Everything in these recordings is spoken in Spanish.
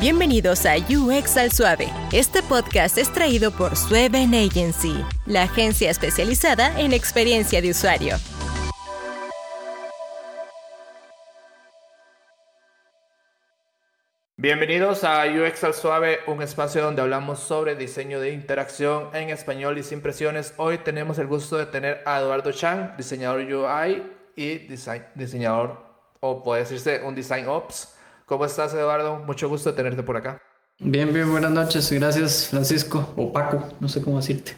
Bienvenidos a UX al Suave. Este podcast es traído por Sueven Agency, la agencia especializada en experiencia de usuario. Bienvenidos a UX al Suave, un espacio donde hablamos sobre diseño de interacción en español y sin presiones. Hoy tenemos el gusto de tener a Eduardo Chang, diseñador UI y diseñador, o puede decirse un Design Ops. ¿Cómo estás, Eduardo? Mucho gusto de tenerte por acá. Bien, bien, buenas noches. Gracias, Francisco, o Paco, no sé cómo decirte.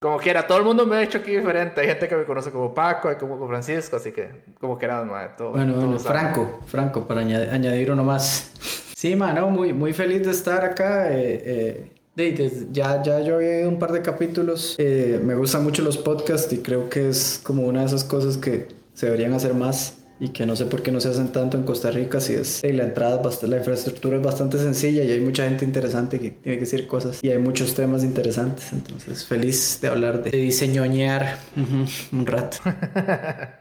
como quiera, todo el mundo me ha hecho aquí diferente. Hay gente que me conoce como Paco, hay como Francisco, así que como quiera, todo. Bueno, bueno, Franco, Franco, para añadir, uno más. Sí, mano, muy, muy feliz de estar acá. Eh, eh, ya, ya yo he un par de capítulos. Eh, me gustan mucho los podcasts y creo que es como una de esas cosas que se deberían hacer más y que no sé por qué no se hacen tanto en Costa Rica si es la entrada la infraestructura es bastante sencilla y hay mucha gente interesante que tiene que decir cosas y hay muchos temas interesantes entonces feliz de hablar de, diseñoñar un rato.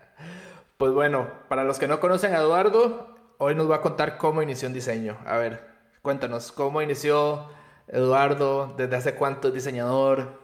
Pues bueno para los que no conocen a Eduardo hoy nos va a contar cómo inició un diseño. A ver cuéntanos cómo inició Eduardo desde hace cuánto es diseñador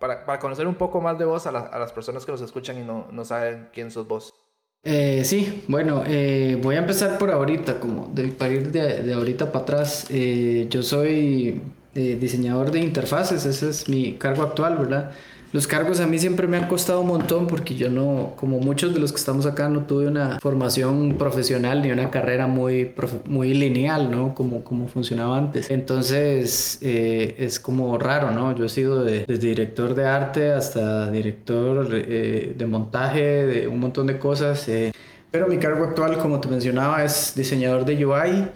para, para, conocer un poco más de vos a, a, las personas que nos escuchan y no, no saben quién sos vos eh, sí, bueno, eh, voy a empezar por ahorita, como de, para ir de, de ahorita para atrás. Eh, yo soy diseñador de interfaces, ese es mi cargo actual, ¿verdad? Los cargos a mí siempre me han costado un montón porque yo no, como muchos de los que estamos acá, no tuve una formación profesional ni una carrera muy, muy lineal, ¿no? Como, como funcionaba antes. Entonces eh, es como raro, ¿no? Yo he sido desde director de arte hasta director eh, de montaje, de un montón de cosas. Eh, pero mi cargo actual, como te mencionaba, es diseñador de UI.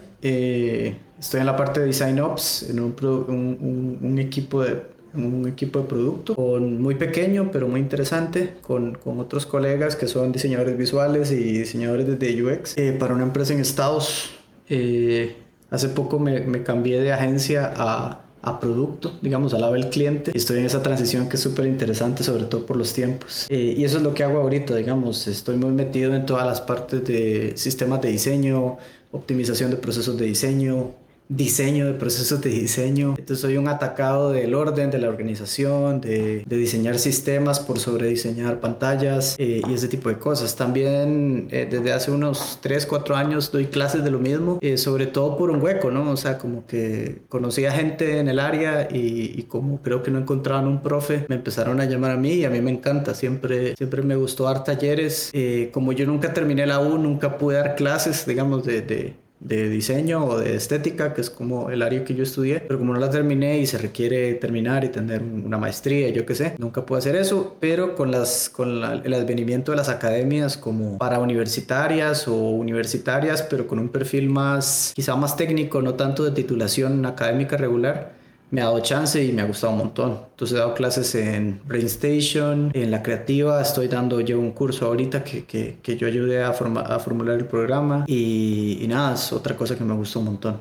estoy en la parte de Design Ops, en un equipo de un equipo de producto con, muy pequeño pero muy interesante con, con, otros colegas que son diseñadores visuales y diseñadores de UX eh, para una empresa en Estados eh, hace poco me, me, cambié de agencia a, a producto, digamos, al lado del cliente. Estoy en esa transición que es súper interesante, sobre todo por los tiempos. Eh, y eso es lo que hago ahorita, digamos, estoy muy metido en todas las partes de sistemas de diseño, optimización de procesos de diseño, diseño, de procesos de diseño. Entonces soy un atacado del orden, de la organización, de, diseñar sistemas por sobre diseñar pantallas eh, y ese tipo de cosas. También eh, desde hace unos 3, 4 años doy clases de lo mismo, eh, sobre todo por un hueco, ¿no? O sea, como que conocí a gente en el área y, y, como creo que no encontraban un profe, me empezaron a llamar a mí y a mí me encanta. Siempre, siempre me gustó dar talleres. como yo nunca terminé la U, nunca pude dar clases, digamos, de, de de diseño o de estética, que es como el área que yo estudié, pero como no la terminé y se requiere terminar y tener una maestría, yo qué sé, nunca pude hacer eso, pero con, las, con el advenimiento de las academias como para universitarias o universitarias, pero con un perfil más, quizá más técnico, no tanto de titulación académica regular, me ha dado chance y me ha gustado un montón. Entonces he dado clases en BrainStation, en la creativa, estoy dando yo un curso ahorita que, que, que yo ayudé a, a, formular el programa y, y, nada, es otra cosa que me gustó un montón.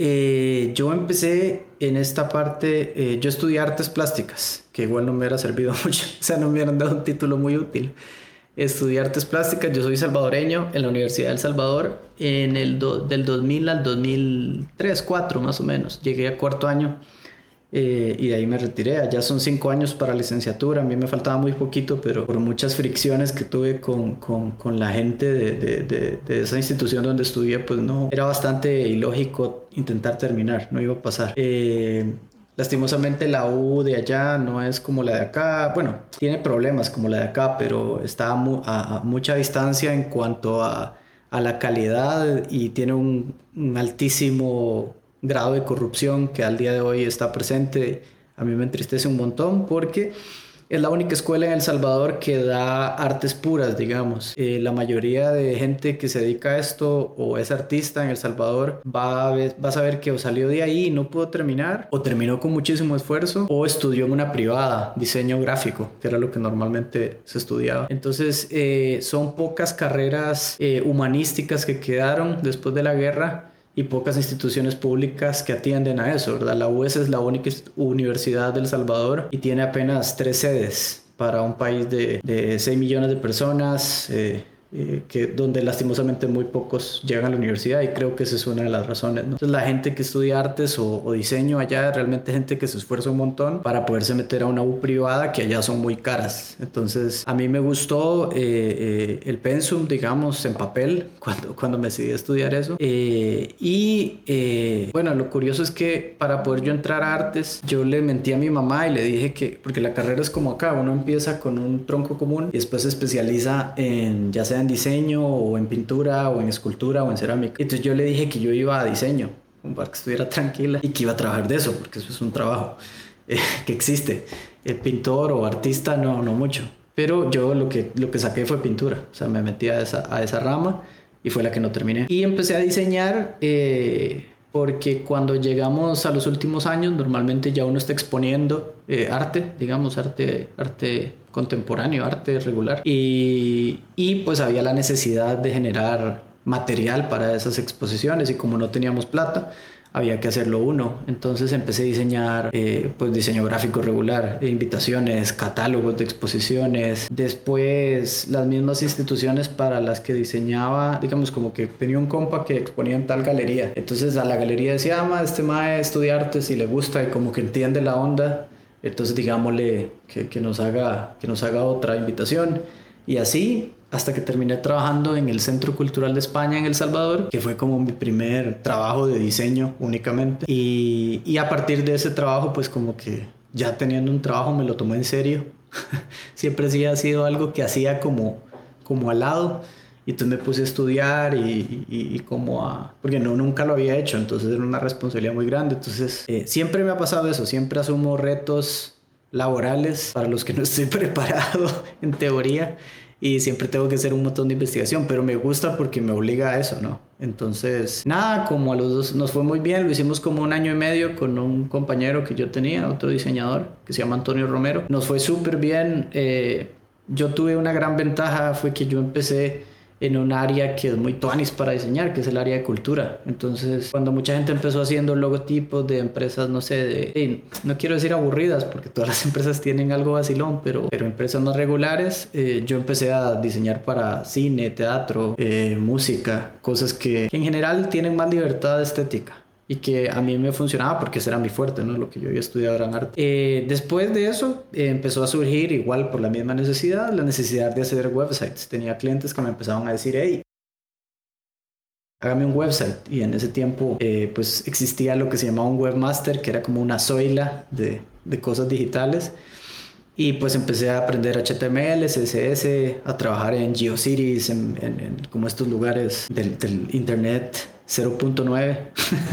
Eh, yo empecé en esta parte, eh, yo estudié artes plásticas, que igual no me hubiera servido mucho, o sea, no me hubieran dado un título muy útil estudié artes plásticas. Yo soy salvadoreño en la Universidad del Salvador en el del 2000 al 2003, 4 más o menos. Llegué a cuarto año eh, y de ahí me retiré. Ya son cinco años para licenciatura. A mí me faltaba muy poquito, pero por muchas fricciones que tuve con, con, con la gente de, de, de, esa institución donde estudié, pues no, era bastante ilógico intentar terminar, no iba a pasar. Eh, Lastimosamente la U de allá no es como la de acá, bueno, tiene problemas como la de acá, pero está a, mucha distancia en cuanto a, la calidad y tiene un, altísimo grado de corrupción que al día de hoy está presente. A mí me entristece un montón porque es la única escuela en El Salvador que da artes puras, digamos. Eh, la mayoría de gente que se dedica a esto o es artista en El Salvador va a, saber que salió de ahí y no pudo terminar, o terminó con muchísimo esfuerzo, o estudió en una privada, diseño gráfico, que era lo que normalmente se estudiaba. Entonces, eh, son pocas carreras eh, humanísticas que quedaron después de la guerra y pocas instituciones públicas que atienden a eso, ¿verdad? La UES es la única universidad del Salvador y tiene apenas tres sedes para un país de, de 6 millones de personas. Eh, eh, que donde lastimosamente muy pocos llegan a la universidad y creo que esa es una de las razones. Entonces la gente que estudia artes o, diseño allá, realmente gente que se esfuerza un montón para poderse meter a una U privada que allá son muy caras. Entonces a mí me gustó eh, eh, el pensum, digamos, en papel cuando, cuando me decidí estudiar eso. y bueno, lo curioso es que para poder yo entrar a artes, yo le mentí a mi mamá y le dije que, porque la carrera es como acá, uno empieza con un tronco común y después se especializa en ya sea en diseño o en pintura o en escultura o en cerámica. Entonces yo le dije que yo iba a diseño para que estuviera tranquila y que iba a trabajar de eso, porque eso es un trabajo eh, que existe. El pintor o artista no, no mucho. Pero yo lo que, lo que saqué fue pintura, o sea, me metí a esa, a esa rama y fue la que no terminé. Y empecé a diseñar eh, porque cuando llegamos a los últimos años, normalmente ya uno está exponiendo eh, arte, digamos, arte, arte contemporáneo, arte regular. Y, y pues había la necesidad de generar material para esas exposiciones y como no teníamos plata, había que hacerlo uno. Entonces empecé a diseñar eh, pues diseño gráfico regular, invitaciones, catálogos de exposiciones. Después las mismas instituciones para las que diseñaba, digamos como que tenía un compa que exponía en tal galería. Entonces a la galería decía, ah, este mae estudia arte si le gusta y como que entiende la onda entonces digámosle que, que, nos haga, que nos haga otra invitación. Y así hasta que terminé trabajando en el Centro Cultural de España en El Salvador, que fue como mi primer trabajo de diseño únicamente. Y, y a partir de ese trabajo, pues como que ya teniendo un trabajo me lo tomé en serio. Siempre sí ha sido algo que hacía como, como al lado y entonces me puse a estudiar y, y, como a... Porque no, nunca lo había hecho, entonces era una responsabilidad muy grande. Entonces, eh, siempre me ha pasado eso, siempre asumo retos laborales para los que no estoy preparado en teoría y siempre tengo que hacer un montón de investigación, pero me gusta porque me obliga a eso, ¿no? Entonces, nada, como a los dos nos fue muy bien, lo hicimos como un año y medio con un compañero que yo tenía, otro diseñador, que se llama Antonio Romero. Nos fue súper bien. Eh, yo tuve una gran ventaja, fue que yo empecé en un área que es muy tuanis para diseñar, que es el área de cultura. Entonces, cuando mucha gente empezó haciendo logotipos de empresas, no sé, de, no quiero decir aburridas, porque todas las empresas tienen algo vacilón, pero, pero empresas más regulares, eh, yo empecé a diseñar para cine, teatro, eh, música, cosas que en general tienen más libertad estética y que a mí me funcionaba porque ese era mi fuerte, ¿no? Lo que yo había estudiado en arte. Eh, después de eso eh, empezó a surgir igual por la misma necesidad, la necesidad de hacer websites. Tenía clientes que me empezaban a decir, hey, hágame un website. Y en ese tiempo eh, pues existía lo que se llamaba un webmaster, que era como una zoila de, de cosas digitales. Y pues empecé a aprender HTML, CSS, a trabajar en GeoCities, en, en, como estos lugares del, del Internet 0.9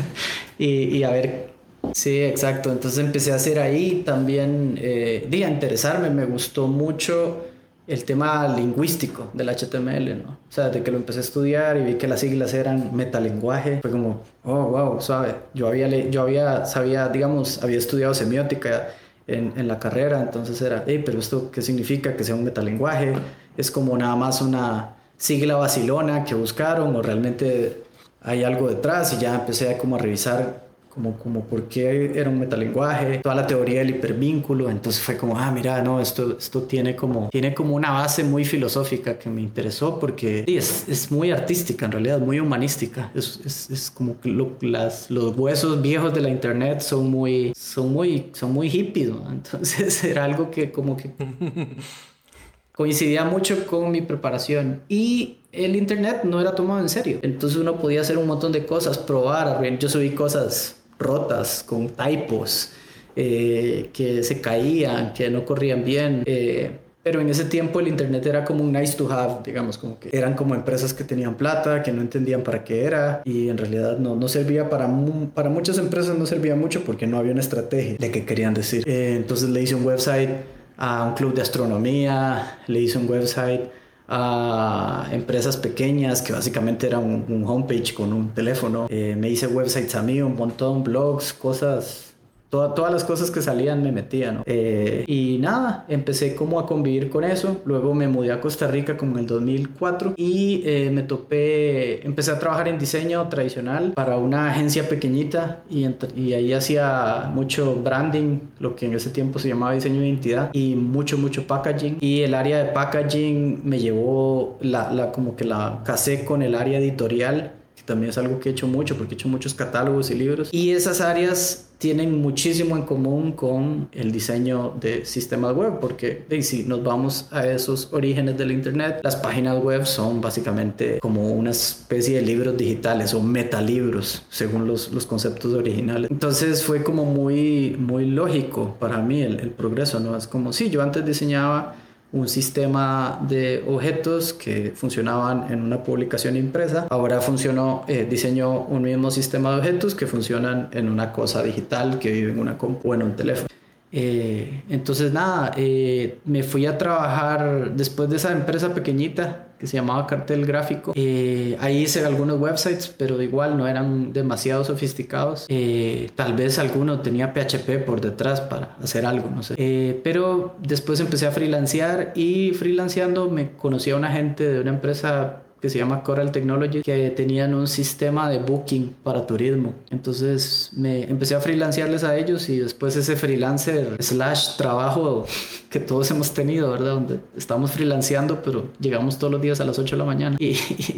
y, y, a ver, sí, exacto, entonces empecé a hacer ahí también, eh, a interesarme, me gustó mucho el tema lingüístico del HTML, ¿no? O sea, de que lo empecé a estudiar y vi que las siglas eran metalenguaje, fue como, oh, wow, ¿sabe? Yo había, yo había, sabía, digamos, había estudiado semiótica en, en la carrera, entonces era, hey, pero esto, ¿qué significa que sea un metalenguaje? Es como nada más una sigla vacilona que buscaron o realmente hay algo detrás y ya empecé a como a revisar como, como por qué era un metalenguaje, toda la teoría del hipervínculo, entonces fue como, ah, mira, no, esto, esto tiene, como, tiene como una base muy filosófica que me interesó porque es, es muy artística en realidad, muy humanística, es, es, es como que las, los huesos viejos de la internet son muy, son muy, son muy hippies, entonces era algo que como que coincidía mucho con mi preparación. Y el internet no era tomado en serio. Entonces uno podía hacer un montón de cosas, probar. Yo subí cosas rotas con typos eh, que se caían, que no corrían bien. Eh, pero en ese tiempo el internet era como un nice to have, digamos, como que eran como empresas que tenían plata, que no entendían para qué era y en realidad no, no servía para, para muchas empresas, no servía mucho porque no había una estrategia de qué querían decir. Eh, entonces le hice un website a un club de astronomía, le hice un website a empresas pequeñas que básicamente era un, homepage con un teléfono. Eh, me hice websites a mí, un montón, blogs, cosas todas las cosas que salían me metía, ¿no? Eh, y nada, empecé como a convivir con eso. Luego me mudé a Costa Rica como en el 2004 y eh, me topé, empecé a trabajar en diseño tradicional para una agencia pequeñita y, y ahí hacía mucho branding, lo que en ese tiempo se llamaba diseño de identidad y mucho, mucho packaging. Y el área de packaging me llevó, la como que la casé con el área editorial que también es algo que he hecho mucho porque he hecho muchos catálogos y libros. Y esas áreas tienen muchísimo en común con el diseño de sistemas web, porque si nos vamos a esos orígenes del Internet, las páginas web son básicamente como una especie de libros digitales o metalibros, según los, los conceptos originales. Entonces fue como muy, muy lógico para mí el, el progreso, ¿no? Es como, si yo antes diseñaba un sistema de objetos que funcionaban en una publicación impresa. Ahora funcionó, eh, diseñó un mismo sistema de objetos que funcionan en una cosa digital que vive en una compu o en un teléfono. Eh, entonces nada, eh, me fui a trabajar después de esa empresa pequeñita que se llamaba Cartel Gráfico. Eh, ahí hice algunos websites, pero igual no eran demasiado sofisticados. Eh, tal vez alguno tenía PHP por detrás para hacer algo, no sé. Eh, pero después empecé a freelancear y freelanceando me conocí a una gente de una empresa que se llama Coral Technology, que tenían un sistema de booking para turismo. Entonces me empecé a freelancearles a ellos y después ese freelancer slash trabajo que todos hemos tenido, ¿verdad? Donde estamos freelanceando, pero llegamos todos los días a las 8 de la mañana y,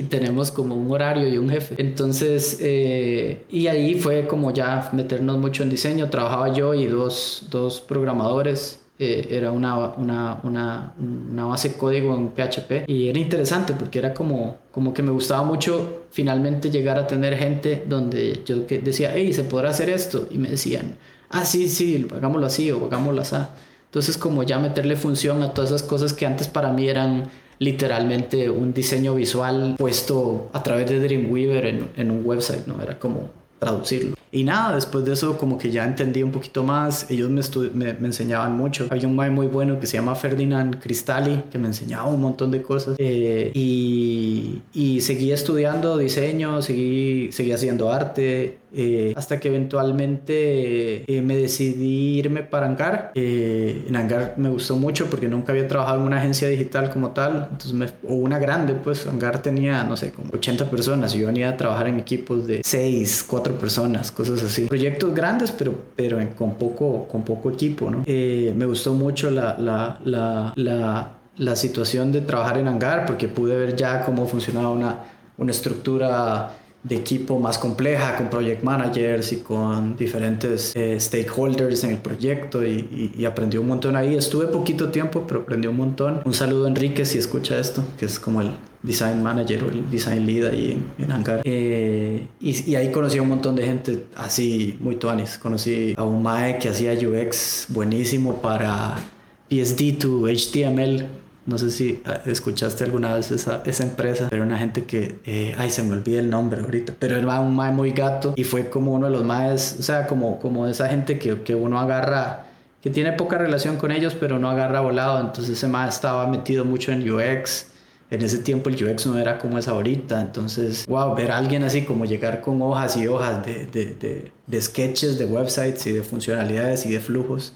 tenemos como un horario y un jefe. Entonces, eh, y ahí fue como ya meternos mucho en diseño. Trabajaba yo y dos, dos programadores eh, era una, una, una, una, base código en PHP y era interesante porque era como, como que me gustaba mucho finalmente llegar a tener gente donde yo decía, hey, ¿se podrá hacer esto? Y me decían, ah, sí, sí, hagámoslo así o hagámoslo así. Entonces como ya meterle función a todas esas cosas que antes para mí eran literalmente un diseño visual puesto a través de Dreamweaver en, en un website, ¿no? Era como traducirlo. Y nada, después de eso como que ya entendí un poquito más, ellos me, me, me, enseñaban mucho. Había un mae muy bueno que se llama Ferdinand Cristali, que me enseñaba un montón de cosas. Eh, y, y seguí estudiando diseño, seguí, seguí haciendo arte, eh, hasta que eventualmente eh, me decidí irme para Angar. Eh, en Angar me gustó mucho porque nunca había trabajado en una agencia digital como tal, entonces me, o una grande, pues Angar tenía, no sé, como 80 personas y yo venía a trabajar en equipos de 6, 4 personas, cosas así. Proyectos grandes, pero, pero con, poco, con poco equipo, ¿no? me gustó mucho la, la, la, la, la situación de trabajar en Angar porque pude ver ya cómo funcionaba una, una estructura de equipo más compleja, con project managers y con diferentes eh, stakeholders en el proyecto y, y, aprendí un montón ahí. Estuve poquito tiempo, pero aprendí un montón. Un saludo a Enrique si escucha esto, que es como el design manager o el design lead ahí en, en Angar. Eh, y, y, ahí conocí a un montón de gente así muy tuanis. Conocí a un mae que hacía UX buenísimo para PSD2, HTML no sé si ah, escuchaste alguna vez esa, esa empresa, pero una gente que, eh, ay, se me olvida el nombre ahorita, pero era un mae muy gato y fue como uno de los maes, o sea, como, como esa gente que, que uno agarra, que tiene poca relación con ellos, pero no agarra volado. Entonces ese mae estaba metido mucho en UX. En ese tiempo el UX no era como es ahorita. Entonces, wow, ver a alguien así como llegar con hojas y hojas de, de, de, de sketches, de websites y de funcionalidades y de flujos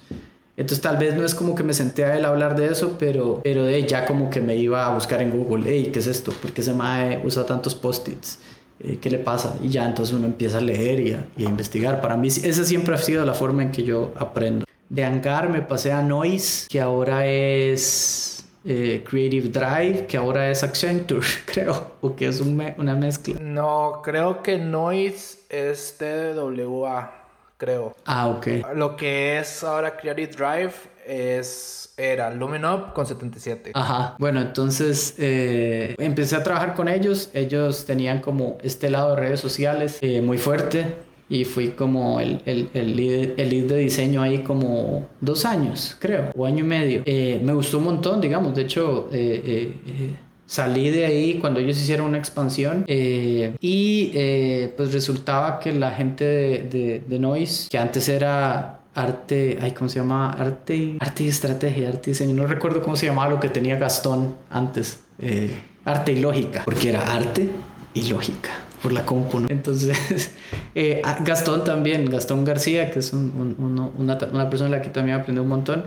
entonces tal vez no es como que me senté a él a hablar de eso, pero, pero de ya como que me iba a buscar en Google, hey, ¿qué es esto? ¿Por qué ese mae usa tantos post-its? Eh, ¿Qué le pasa? Y ya entonces uno empieza a leer y a, investigar. Para mí esa siempre ha sido la forma en que yo aprendo. De Angar me pasé a Noise, que ahora es eh, Creative Drive, que ahora es Accenture, creo, o que es una mezcla. No, creo que Noise es TWA creo. Ah, ok. Lo que es ahora Creative Drive es era Luminup con 77. Ajá. Bueno, entonces eh, empecé a trabajar con ellos. Ellos tenían como este lado de redes sociales eh, muy fuerte y fui como el, el, el, lead, el, lead, de diseño ahí como dos años, creo, o año y medio. Eh, me gustó un montón, digamos. De hecho, eh, eh, Salí de ahí cuando ellos hicieron una expansión eh, y eh, pues resultaba que la gente de, de, Noise, que antes era arte, ay, ¿cómo se llama? Arte, arte y estrategia, arte y diseño, no recuerdo cómo se llamaba lo que tenía Gastón antes, eh, arte y lógica, porque era arte y lógica. por la compu, ¿no? Entonces, eh, Gastón también, Gastón García, que es una, una, persona en la que también aprendí un montón,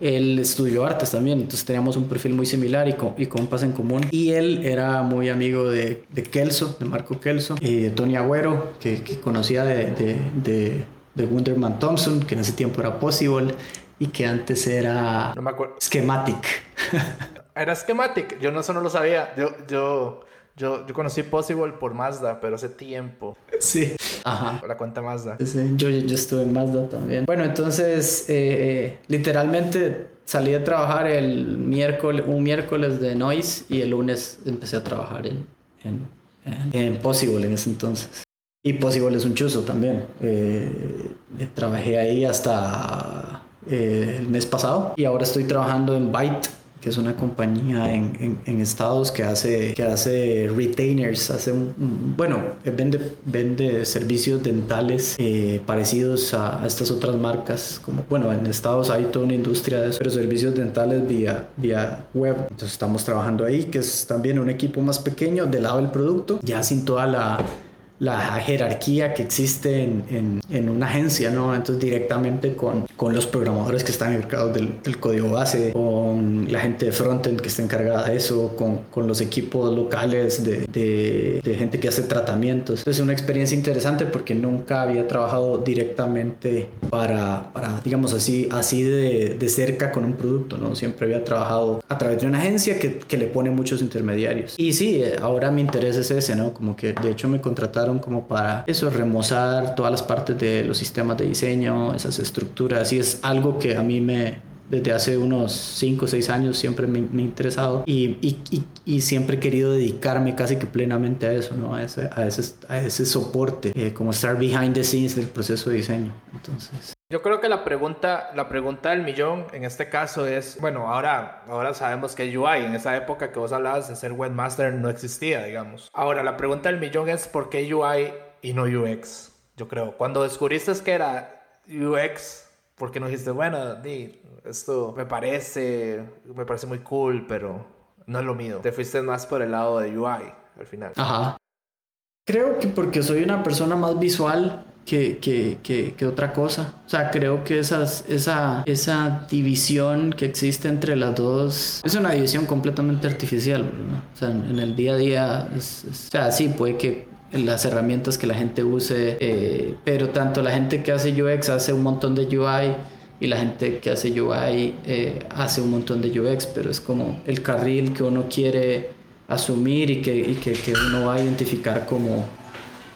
él estudió artes también, entonces teníamos un perfil muy similar y, con, y compas en común. Y él era muy amigo de, de Kelso, de Marco Kelso, y de Tony Agüero, que, que conocía de, de, de, de Wonderman Thompson, que en ese tiempo era Possible y que antes era no me acuerdo. Schematic. Era Schematic, yo no, eso no lo sabía. Yo, yo, yo, yo conocí Possible por Mazda, pero hace tiempo. Sí. Ajá. La cuenta Mazda. Sí, yo, yo estuve en Mazda también. Bueno, entonces, eh, eh, literalmente salí a trabajar el miércoles, un miércoles de Noise y el lunes empecé a trabajar en, en, en Possible en ese entonces. Y Possible es un chuzo también. Eh, trabajé ahí hasta eh, el mes pasado y ahora estoy trabajando en Byte que es una compañía en, en, Estados que hace, que hace retainers, hace un, bueno, vende, vende servicios dentales eh, parecidos a, estas otras marcas, como, bueno, en Estados hay toda una industria de eso, pero servicios dentales vía, vía web. Entonces estamos trabajando ahí, que es también un equipo más pequeño del lado del producto, ya sin toda la la jerarquía que existe en, en, una agencia, ¿no? Entonces directamente con, con los programadores que están encargados del, del, código base, con la gente de frontend que está encargada de eso, con, con los equipos locales de, de, de, gente que hace tratamientos. Es una experiencia interesante porque nunca había trabajado directamente para, para digamos así, así de, de, cerca con un producto, ¿no? Siempre había trabajado a través de una agencia que, que le pone muchos intermediarios. Y sí, ahora mi interés es ese, ¿no? Como que de hecho me contrataron como para eso, remozar todas las partes de los sistemas de diseño, esas estructuras, y es algo que a mí me, desde hace unos 5 o 6 años siempre me, me ha interesado y, y, y, siempre he querido dedicarme casi que plenamente a eso, ¿no? a, ese, a, ese, a ese soporte, eh, como estar behind the scenes del proceso de diseño. Entonces... Yo creo que la pregunta, la pregunta del millón en este caso es, bueno, ahora, ahora sabemos que UI, en esa época que vos hablabas de ser webmaster no existía, digamos. Ahora, la pregunta del millón es ¿por qué UI y no UX? Yo creo, cuando descubriste que era UX, ¿por qué no dijiste, bueno, di, esto me parece, me parece muy cool, pero no es lo mío? Te fuiste más por el lado de UI al final. Ajá. Creo que porque soy una persona más visual que, que, que, otra cosa. O sea, creo que esa, esa división que existe entre las dos es una división completamente artificial. O sea, en, el día a día, o sea, sí, puede que las herramientas que la gente use, eh, pero tanto la gente que hace UX hace un montón de UI y la gente que hace UI eh, hace un montón de UX, pero es como el carril que uno quiere asumir y que, y que, que uno va a identificar como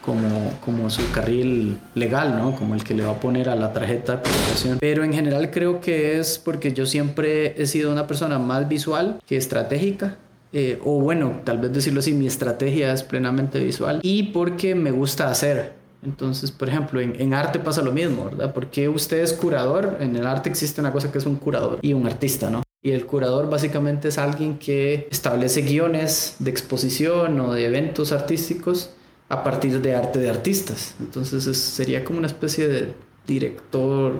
como, como su carril legal, ¿no? Como el que le va a poner a la tarjeta de presentación. Pero en general creo que es porque yo siempre he sido una persona más visual que estratégica. Eh, o bueno, tal vez decirlo así, mi estrategia es plenamente visual. Y porque me gusta hacer. Entonces, por ejemplo, en, en, arte pasa lo mismo, ¿verdad? Porque usted es curador, en el arte existe una cosa que es un curador y un artista, ¿no? Y el curador básicamente es alguien que establece guiones de exposición o de eventos artísticos a partir de arte de artistas. Entonces sería como una especie de director,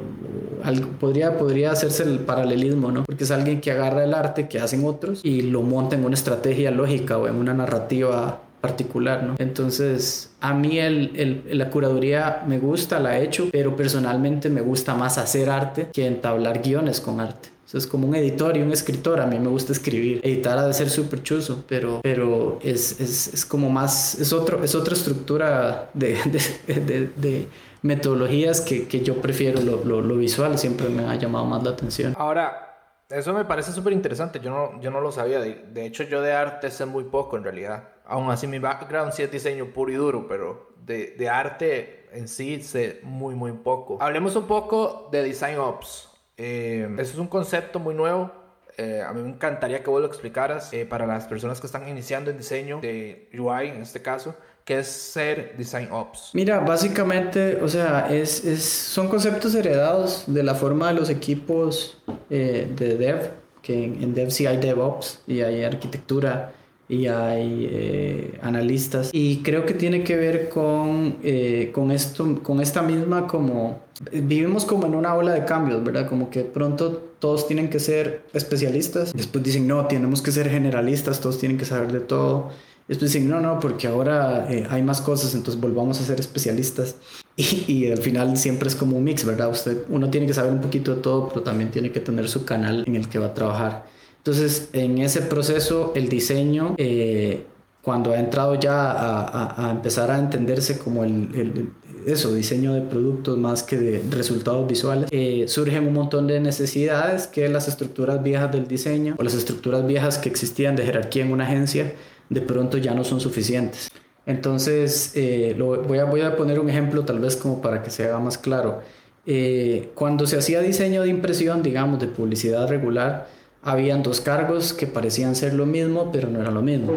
podría, podría hacerse el paralelismo, ¿no? Porque es alguien que agarra el arte que hacen otros y lo monta en una estrategia lógica o en una narrativa particular, ¿no? Entonces, a mí el, el, la curaduría me gusta, la he hecho, pero personalmente me gusta más hacer arte que entablar guiones con arte es como un editor y un escritor. A mí me gusta escribir. Editar ha de ser súper chuzo, pero, pero es, es, es, como más, es, otro, es otra estructura de, de, de, metodologías que, que, yo prefiero. Lo, lo, lo, visual siempre me ha llamado más la atención. Ahora, eso me parece súper interesante. Yo no, yo no lo sabía. De, hecho, yo de arte sé muy poco en realidad. Aún así, mi background sí es diseño puro y duro, pero de, de arte en sí sé muy, muy poco. Hablemos un poco de Design Ops. Eh, eso es un concepto muy nuevo. Eh, a mí me encantaría que vos lo explicaras eh, para las personas que están iniciando en diseño de UI en este caso, que es ser Design Ops. Mira, básicamente, o sea, es, es, son conceptos heredados de la forma de los equipos de Dev, que en, en Dev sí hay DevOps y hay arquitectura y hay eh, analistas y creo que tiene que ver con, eh, con esto, con esta misma como vivimos como en una ola de cambios, ¿verdad? Como que pronto todos tienen que ser especialistas, después dicen no, tenemos que ser generalistas, todos tienen que saber de todo Después dicen, no, no, porque ahora eh, hay más cosas, entonces volvamos a ser especialistas. Y, y, al final siempre es como un mix, ¿verdad? Usted, uno tiene que saber un poquito de todo, pero también tiene que tener su canal en el que va a trabajar. Entonces, en ese proceso, el diseño, eh, cuando ha entrado ya a, a, empezar a entenderse como el, el, eso, diseño de productos más que de resultados visuales, eh, surgen un montón de necesidades que las estructuras viejas del diseño o las estructuras viejas que existían de jerarquía en una agencia de pronto ya no son suficientes. Entonces, eh, lo, voy, a, voy a poner un ejemplo tal vez como para que se haga más claro. Eh, cuando se hacía diseño de impresión, digamos, de publicidad regular, habían dos cargos que parecían ser lo mismo, pero no era lo mismo.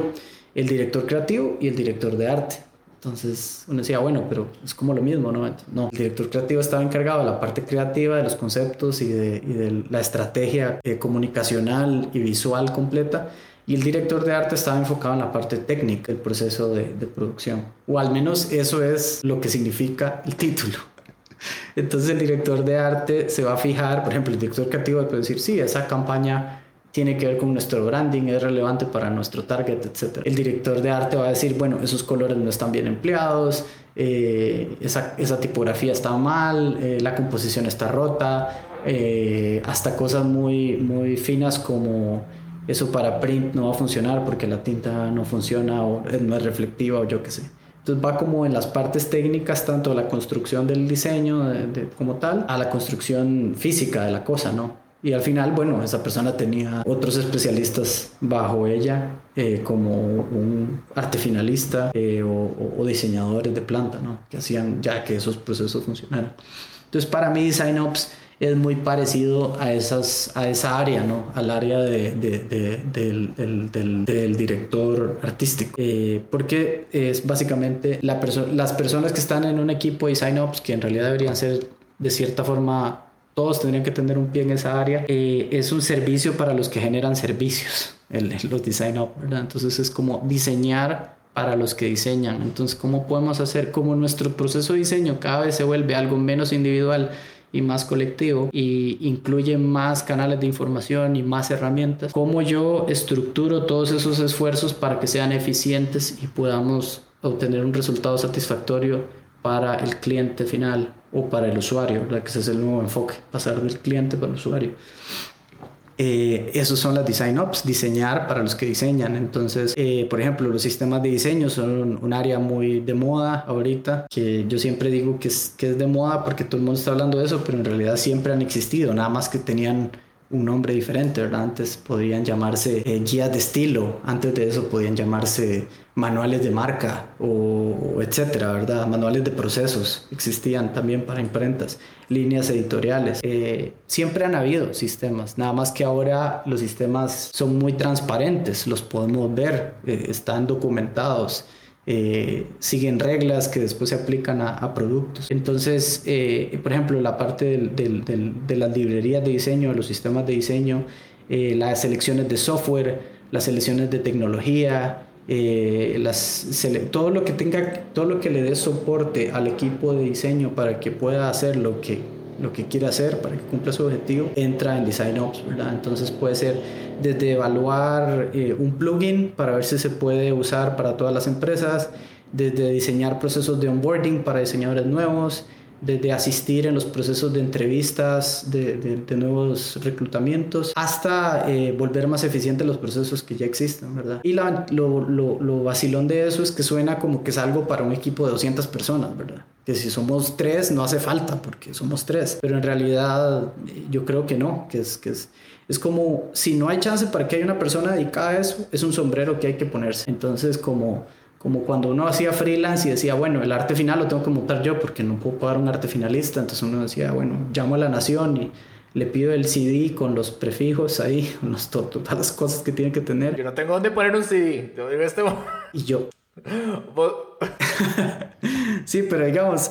El director creativo y el director de arte. Entonces uno decía, bueno, pero es como lo mismo, ¿no? No, el director creativo estaba encargado de la parte creativa, de los conceptos y de, y de la estrategia eh, comunicacional y visual completa y el director de arte estaba enfocado en la parte técnica del proceso de, producción. O al menos eso es lo que significa el título. Entonces el director de arte se va a fijar, por ejemplo, el director creativo puede decir, sí, esa campaña tiene que ver con nuestro branding, es relevante para nuestro target, etc. El director de arte va a decir, bueno, esos colores no están bien empleados, eh, esa, tipografía está mal, eh, la composición está rota, eh, hasta cosas muy, muy finas como eso para print no va a funcionar porque la tinta no funciona o no es reflectiva o yo qué sé. Entonces va como en las partes técnicas, tanto la construcción del diseño como tal, a la construcción física de la cosa, ¿no? Y al final, bueno, esa persona tenía otros especialistas bajo ella, eh, como un arte finalista eh, o, o, diseñadores de planta, ¿no? Que hacían ya que esos procesos funcionaran. Entonces, para mí, Design Ops es muy parecido a, esas, a esa área, ¿no? Al área de, de, del, del, director artístico. Eh, porque es básicamente la las personas que están en un equipo de sign ups, que en realidad deberían ser de cierta forma, todos tendrían que tener un pie en esa área, eh, es un servicio para los que generan servicios, los design ups, ¿verdad? Entonces es como diseñar para los que diseñan. Entonces, ¿cómo podemos hacer como nuestro proceso de diseño cada vez se vuelve algo menos individual? Y más colectivo y incluye más canales de información y más herramientas. ¿Cómo yo estructuro todos esos esfuerzos para que sean eficientes y podamos obtener un resultado satisfactorio para el cliente final o para el usuario? Que ese es el nuevo enfoque, pasar del cliente para el usuario. Eh, esos son las design ops, diseñar para los que diseñan. Entonces, eh, por ejemplo, los sistemas de diseño son un, área muy de moda ahorita, que yo siempre digo que es, que es de moda porque todo el mundo está hablando de eso, pero en realidad siempre han existido, nada más que tenían un nombre diferente, ¿verdad? Antes podrían llamarse eh, guías de estilo, antes de eso podían llamarse manuales de marca o, etcétera, ¿verdad? Manuales de procesos existían también para imprentas, líneas editoriales. Eh, siempre han habido sistemas, nada más que ahora los sistemas son muy transparentes, los podemos ver, eh, están documentados. Eh, siguen reglas que después se aplican a, productos. Entonces, por ejemplo, la parte de las librerías de diseño, de los sistemas de diseño, las selecciones de software, las selecciones de tecnología, eh, todo lo que tenga, todo lo que le dé soporte al equipo de diseño para que pueda hacer lo que, lo que quiere hacer, para que cumpla su objetivo, entra en Design Ops, ¿verdad? Entonces puede ser desde evaluar eh, un plugin para ver si se puede usar para todas las empresas, desde diseñar procesos de onboarding para diseñadores nuevos, desde asistir en los procesos de entrevistas, de, nuevos reclutamientos, hasta eh, volver más eficientes los procesos que ya existen, ¿verdad? Y la, lo, lo, lo, vacilón de eso es que suena como que es algo para un equipo de 200 personas, ¿verdad? Que si somos tres no hace falta porque somos tres, pero en realidad yo creo que no, que es, que es, es como si no hay chance para que haya una persona dedicada a eso, es un sombrero que hay que ponerse. Entonces como como cuando uno hacía freelance y decía, bueno, el arte final lo tengo que montar yo porque no puedo pagar un arte finalista, entonces uno decía, bueno, llamo a la nación y le pido el CD con los prefijos ahí, los, todas las cosas que tiene que tener. Yo no tengo dónde poner un CD, yo digo este Y yo. sí, pero digamos,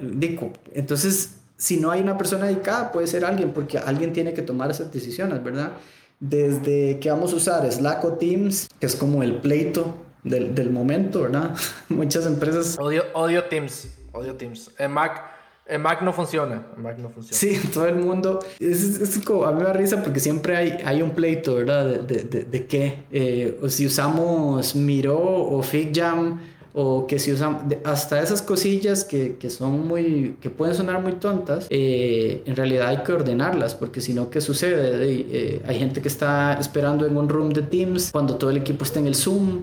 digo, entonces, si no hay una persona dedicada, puede ser alguien, porque alguien tiene que tomar esas decisiones, ¿verdad? Desde que vamos a usar Slack o Teams, que es como el pleito del, momento, ¿verdad? Muchas empresas... Odio, odio Teams, odio Teams. En Mac, En Mac no funciona. En Mac no funciona. Sí, todo el mundo. Es, como, a mí me da risa porque siempre hay, hay un pleito, ¿verdad? De, de, de, qué. Eh, o si usamos Miro o FigJam o que si usamos hasta esas cosillas que, que, son muy que pueden sonar muy tontas eh, en realidad hay que ordenarlas porque si no qué sucede eh, hay gente que está esperando en un room de Teams cuando todo el equipo está en el Zoom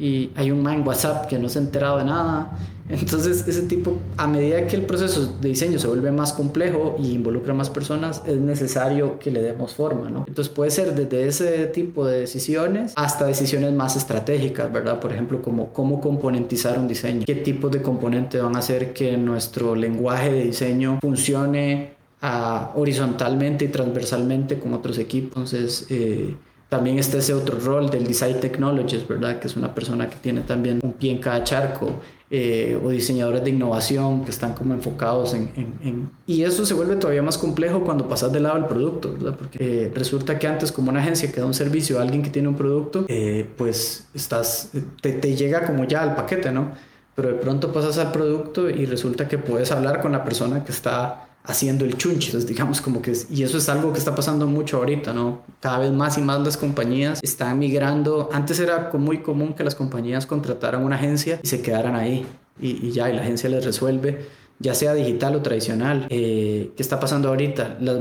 y hay un man WhatsApp que no se ha enterado de nada. Entonces, ese tipo, a medida que el proceso de diseño se vuelve más complejo y involucra más personas, es necesario que le demos forma, ¿no? Entonces, puede ser desde ese tipo de decisiones hasta decisiones más estratégicas, ¿verdad? Por ejemplo, como cómo componentizar un diseño, qué tipos de componentes van a hacer que nuestro lenguaje de diseño funcione ah, horizontalmente y transversalmente con otros equipos. Entonces, eh, también está ese otro rol del Design Technologist, ¿verdad? Que es una persona que tiene también un pie en cada charco. Eh, o diseñadores de innovación que están como enfocados en, Y eso se vuelve todavía más complejo cuando pasas del lado del producto, ¿verdad? Porque eh, resulta que antes como una agencia que da un servicio a alguien que tiene un producto, eh, pues estás, te, te llega como ya al paquete, ¿no? Pero de pronto pasas al producto y resulta que puedes hablar con la persona que está haciendo el chunche. Entonces, digamos como que, y eso es algo que está pasando mucho ahorita, ¿no? Cada vez más y más las compañías están migrando. Antes era muy común que las compañías contrataran una agencia y se quedaran ahí y, ya, y la agencia les resuelve ya sea digital o tradicional. Eh, ¿Qué está pasando ahorita? Las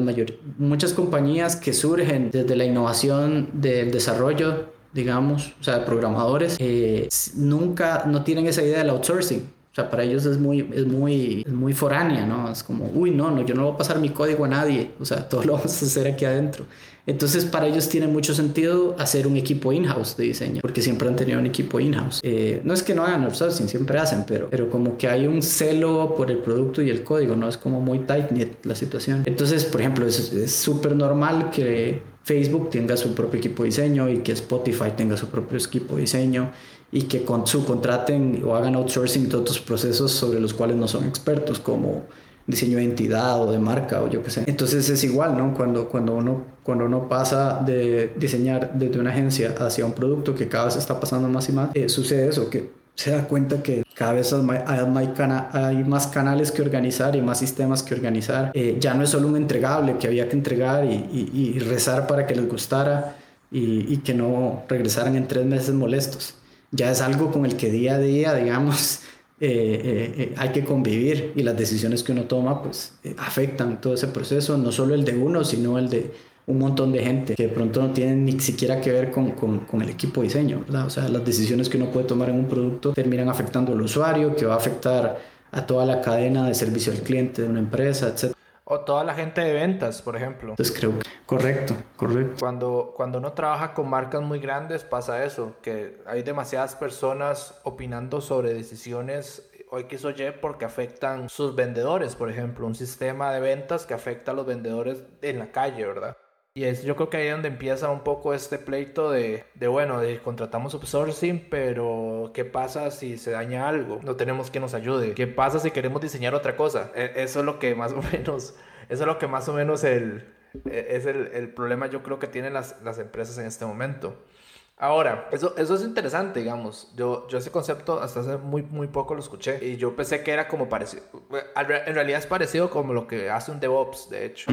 muchas compañías que surgen desde la innovación del desarrollo, digamos, o sea, de programadores, eh, nunca, no tienen esa idea del outsourcing para ellos es muy, es muy, muy foránea, ¿no? Es como, uy, no, no, yo no voy a pasar mi código a nadie. O sea, todo lo vamos a hacer aquí adentro. Entonces, para ellos tiene mucho sentido hacer un equipo in-house de diseño, porque siempre han tenido un equipo in-house. Eh, no es que no hagan outsourcing, siempre hacen, pero, pero como que hay un celo por el producto y el código, ¿no? Es como muy tight-knit la situación. Entonces, por ejemplo, es súper normal que Facebook tenga su propio equipo de diseño y que Spotify tenga su propio equipo de diseño y que con su contraten o hagan outsourcing de otros procesos sobre los cuales no son expertos, como diseño de identidad o de marca o yo qué sé. Entonces es igual, ¿no? Cuando, cuando, uno, cuando uno pasa de diseñar desde una agencia hacia un producto que cada vez está pasando más y más, eh, sucede eso, que se da cuenta que cada vez hay, más canales que organizar y más sistemas que organizar. Eh, ya no es solo un entregable que había que entregar y, y, rezar para que les gustara y, y que no regresaran en tres meses molestos ya es algo con el que día a día, digamos, eh, eh, eh, hay que convivir y las decisiones que uno toma pues afectan todo ese proceso, no solo el de uno, sino el de un montón de gente que de pronto no tienen ni siquiera que ver con, con, el equipo de diseño, ¿verdad? O sea, las decisiones que uno puede tomar en un producto terminan afectando al usuario, que va a afectar a toda la cadena de servicio al cliente de una empresa, etc. O toda la gente de ventas, por ejemplo. Entonces creo que correcto, correcto. Cuando, cuando uno trabaja con marcas muy grandes pasa eso, que hay demasiadas personas opinando sobre decisiones o X o Y porque afectan sus vendedores, por ejemplo, un sistema de ventas que afecta a los vendedores en la calle, ¿verdad? Y es, yo creo que ahí es donde empieza un poco este pleito de, de, bueno, de contratamos outsourcing, pero ¿qué pasa si se daña algo? No tenemos que nos ayude. ¿Qué pasa si queremos diseñar otra cosa? E, eso es lo que más o menos, eso es lo que más o menos el, e, es el, el problema yo creo que tienen las, las empresas en este momento. Ahora, eso, eso es interesante, digamos. Yo, yo ese concepto hasta hace muy, muy poco lo escuché y yo pensé que era como parecido. En realidad es parecido como lo que hace un DevOps, de hecho.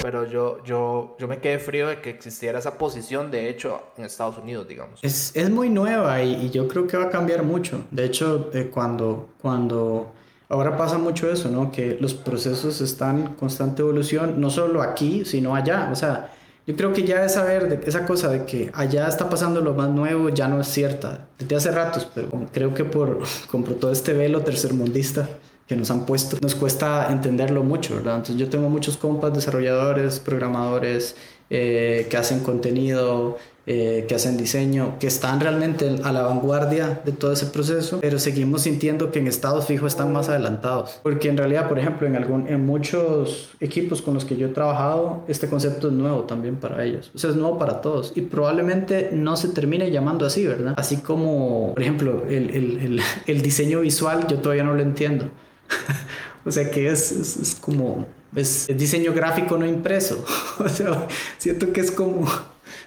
Pero yo, yo, yo me quedé frío de que existiera esa posición, de hecho, en Estados Unidos, digamos. Es, es muy nueva y, y, yo creo que va a cambiar mucho. De hecho, eh, cuando, cuando ahora pasa mucho eso, ¿no? Que los procesos están en constante evolución, no solo aquí, sino allá. O sea, yo creo que ya de saber esa cosa de que allá está pasando lo más nuevo ya no es cierta. Desde hace ratos, pero creo que por, por todo este velo tercermundista que nos han puesto, nos cuesta entenderlo mucho, ¿verdad? Entonces yo tengo muchos compas, desarrolladores, programadores, eh, que hacen contenido, eh, que hacen diseño, que están realmente a la vanguardia de todo ese proceso, pero seguimos sintiendo que en estados fijos están más adelantados. Porque en realidad, por ejemplo, en, algún, en muchos equipos con los que yo he trabajado, este concepto es nuevo también para ellos. O sea, es nuevo para todos. Y probablemente no se termine llamando así, ¿verdad? Así como, por ejemplo, el, el, el, diseño visual, yo todavía no lo entiendo. o sea, que es, es, es como... Es, es diseño gráfico no impreso. o sea, siento que es como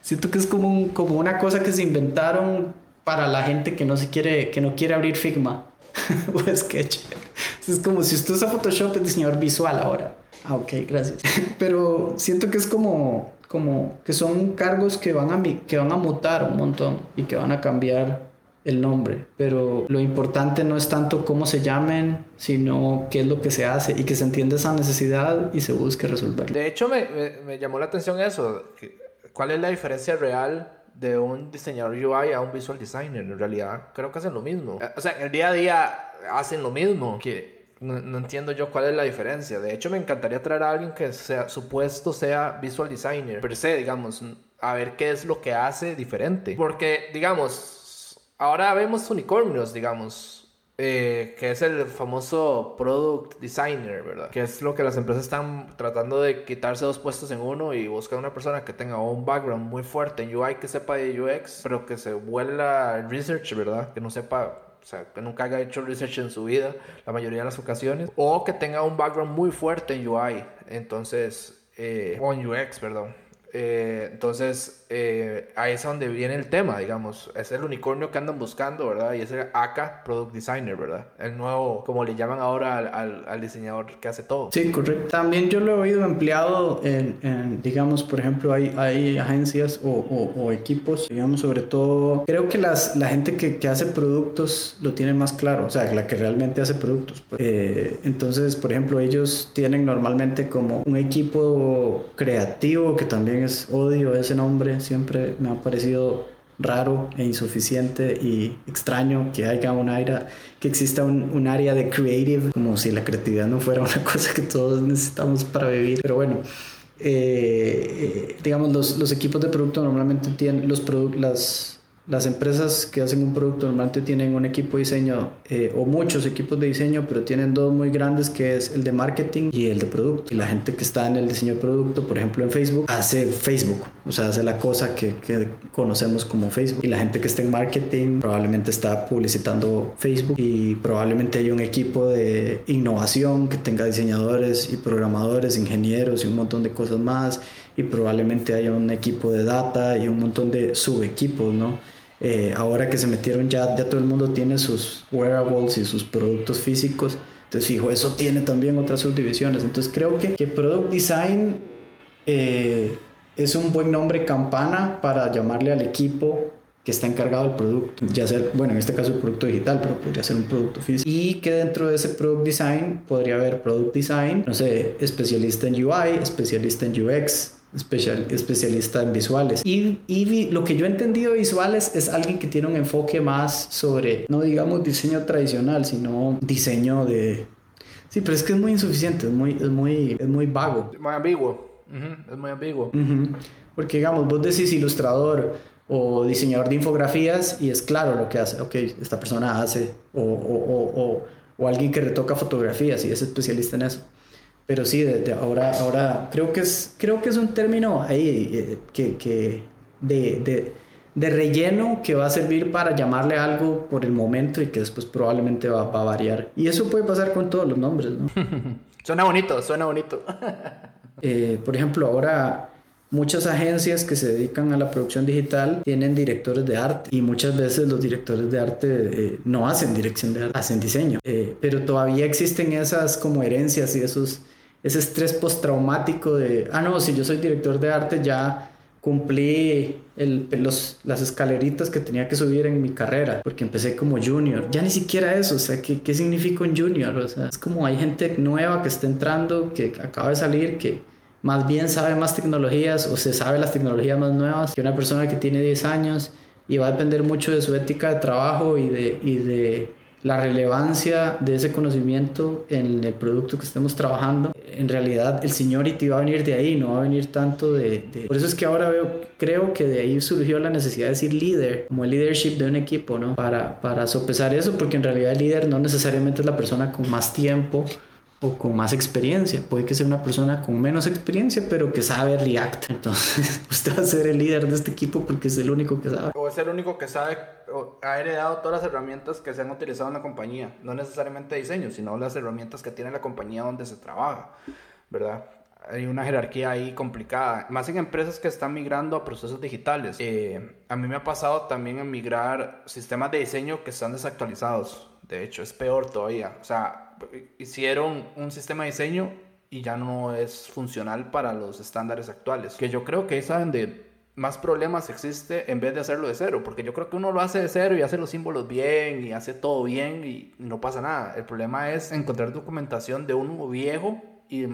Siento que es como, como una cosa que se inventaron para la gente que no se quiere, que no quiere abrir Figma o Sketch. es como si usted usa Photoshop, es diseñador visual ahora. Ah, ok, gracias. Pero siento que es como, como que son cargos que van, a, que van a mutar un montón y que van a cambiar el nombre, pero lo importante no es tanto cómo se llamen, sino qué es lo que se hace y que se entienda esa necesidad y se busque resolverlo. De hecho, me, me, llamó la atención eso. ¿Cuál es la diferencia real de un diseñador UI a un visual designer? En realidad, creo que hacen lo mismo. O sea, en el día a día hacen lo mismo. Que no, no, entiendo yo cuál es la diferencia. De hecho, me encantaría traer a alguien que sea, supuesto sea visual designer, pero sé, digamos, a ver qué es lo que hace diferente. Porque, digamos, ahora vemos unicornios, digamos, eh, que es el famoso product designer, ¿verdad? Que es lo que las empresas están tratando de quitarse dos puestos en uno y buscar una persona que tenga un background muy fuerte en UI, que sepa de UX, pero que se vuela research, ¿verdad? Que no sepa o sea, que nunca haya hecho research en su vida, la mayoría de las ocasiones, o que tenga un background muy fuerte en UI, entonces, eh, o en UX, perdón. Eh, entonces, eh, ahí es donde viene el tema, digamos. Es el unicornio que andan buscando, ¿verdad? Y es el AK Product Designer, ¿verdad? El nuevo, como le llaman ahora al, al, diseñador que hace todo. Sí, correcto. También yo lo he oído empleado en, digamos, por ejemplo, hay, hay agencias o, o, equipos, digamos, sobre todo, creo que las, la gente que, que, hace productos lo tiene más claro, o sea, la que realmente hace productos. Eh, entonces, por ejemplo, ellos tienen normalmente como un equipo creativo que también es odio ese nombre, siempre me ha parecido raro e insuficiente y extraño que haya un área, que exista un, área de creative, como si la creatividad no fuera una cosa que todos necesitamos para vivir. Pero bueno, eh, eh, digamos, los, los, equipos de producto normalmente tienen los las las empresas que hacen un producto normalmente tienen un equipo de diseño eh, o muchos equipos de diseño, pero tienen dos muy grandes que es el de marketing y el de producto. Y la gente que está en el diseño de producto, por ejemplo en Facebook, hace Facebook, o sea, hace la cosa que, que conocemos como Facebook. Y la gente que está en marketing probablemente está publicitando Facebook y probablemente hay un equipo de innovación que tenga diseñadores y programadores, ingenieros y un montón de cosas más y probablemente haya un equipo de data y un montón de subequipos, ¿no? Eh, ahora que se metieron ya, ya todo el mundo tiene sus wearables y sus productos físicos. Entonces, fijo, eso tiene también otras subdivisiones. Entonces, creo que, que Product Design eh, es un buen nombre campana para llamarle al equipo que está encargado del producto, ya sea, bueno, en este caso el producto digital, pero podría ser un producto físico. Y que dentro de ese product design podría haber product design, no sé, especialista en UI, especialista en UX, especial, especialista en visuales. Y, y, lo que yo he entendido de visuales es alguien que tiene un enfoque más sobre, no digamos diseño tradicional, sino diseño de... Sí, pero es que es muy insuficiente, es muy, es muy, es muy vago. Muy ambiguo. Es muy ambiguo. Porque digamos, vos decís ilustrador o diseñador de infografías y es claro lo que hace. Ok, esta persona hace. O, o, o, o alguien que retoca fotografías y es especialista en eso. Pero sí, de, ahora, ahora creo que es, creo que es un término ahí eh, que, que de, de, de, relleno que va a servir para llamarle algo por el momento y que después probablemente va, va a variar. Y eso puede pasar con todos los nombres, ¿no? suena bonito, suena bonito. eh, por ejemplo, ahora Muchas agencias que se dedican a la producción digital tienen directores de arte y muchas veces los directores de arte eh, no hacen dirección de arte, hacen diseño. Eh, pero todavía existen esas como herencias y esos, ese estrés postraumático de, ah, no, si yo soy director de arte ya cumplí el, los, las escaleritas que tenía que subir en mi carrera, porque empecé como junior. Ya ni siquiera eso, o sea, ¿qué, qué significa un junior? O sea, es como hay gente nueva que está entrando, que acaba de salir, que más bien sabe más tecnologías o se sabe las tecnologías más nuevas que una persona que tiene 10 años y va a depender mucho de su ética de trabajo y de, y de la relevancia de ese conocimiento en el producto que estemos trabajando. En realidad el seniority va a venir de ahí, no va a venir tanto de... Por eso es que ahora veo, creo que de ahí surgió la necesidad de decir líder, como el leadership de un equipo, ¿no? Para, para sopesar eso, porque en realidad el líder no necesariamente es la persona con más tiempo o con más experiencia. Puede que sea una persona con menos experiencia, pero que sabe React. Entonces, usted va a ser el líder de este equipo porque es el único que sabe. O es el único que sabe, o ha heredado todas las herramientas que se han utilizado en la compañía. No necesariamente diseño, sino las herramientas que tiene la compañía donde se trabaja, ¿verdad? Hay una jerarquía ahí complicada, más en empresas que están migrando a procesos digitales. Eh, a mí me ha pasado también en migrar sistemas de diseño que están desactualizados. De hecho, es peor todavía. O sea, hicieron un sistema de diseño y ya no es funcional para los estándares actuales. Que yo creo que ahí saben de más problemas existe en vez de hacerlo de cero, porque yo creo que uno lo hace de cero y hace los símbolos bien y hace todo bien y no pasa nada. El problema es encontrar documentación de uno viejo y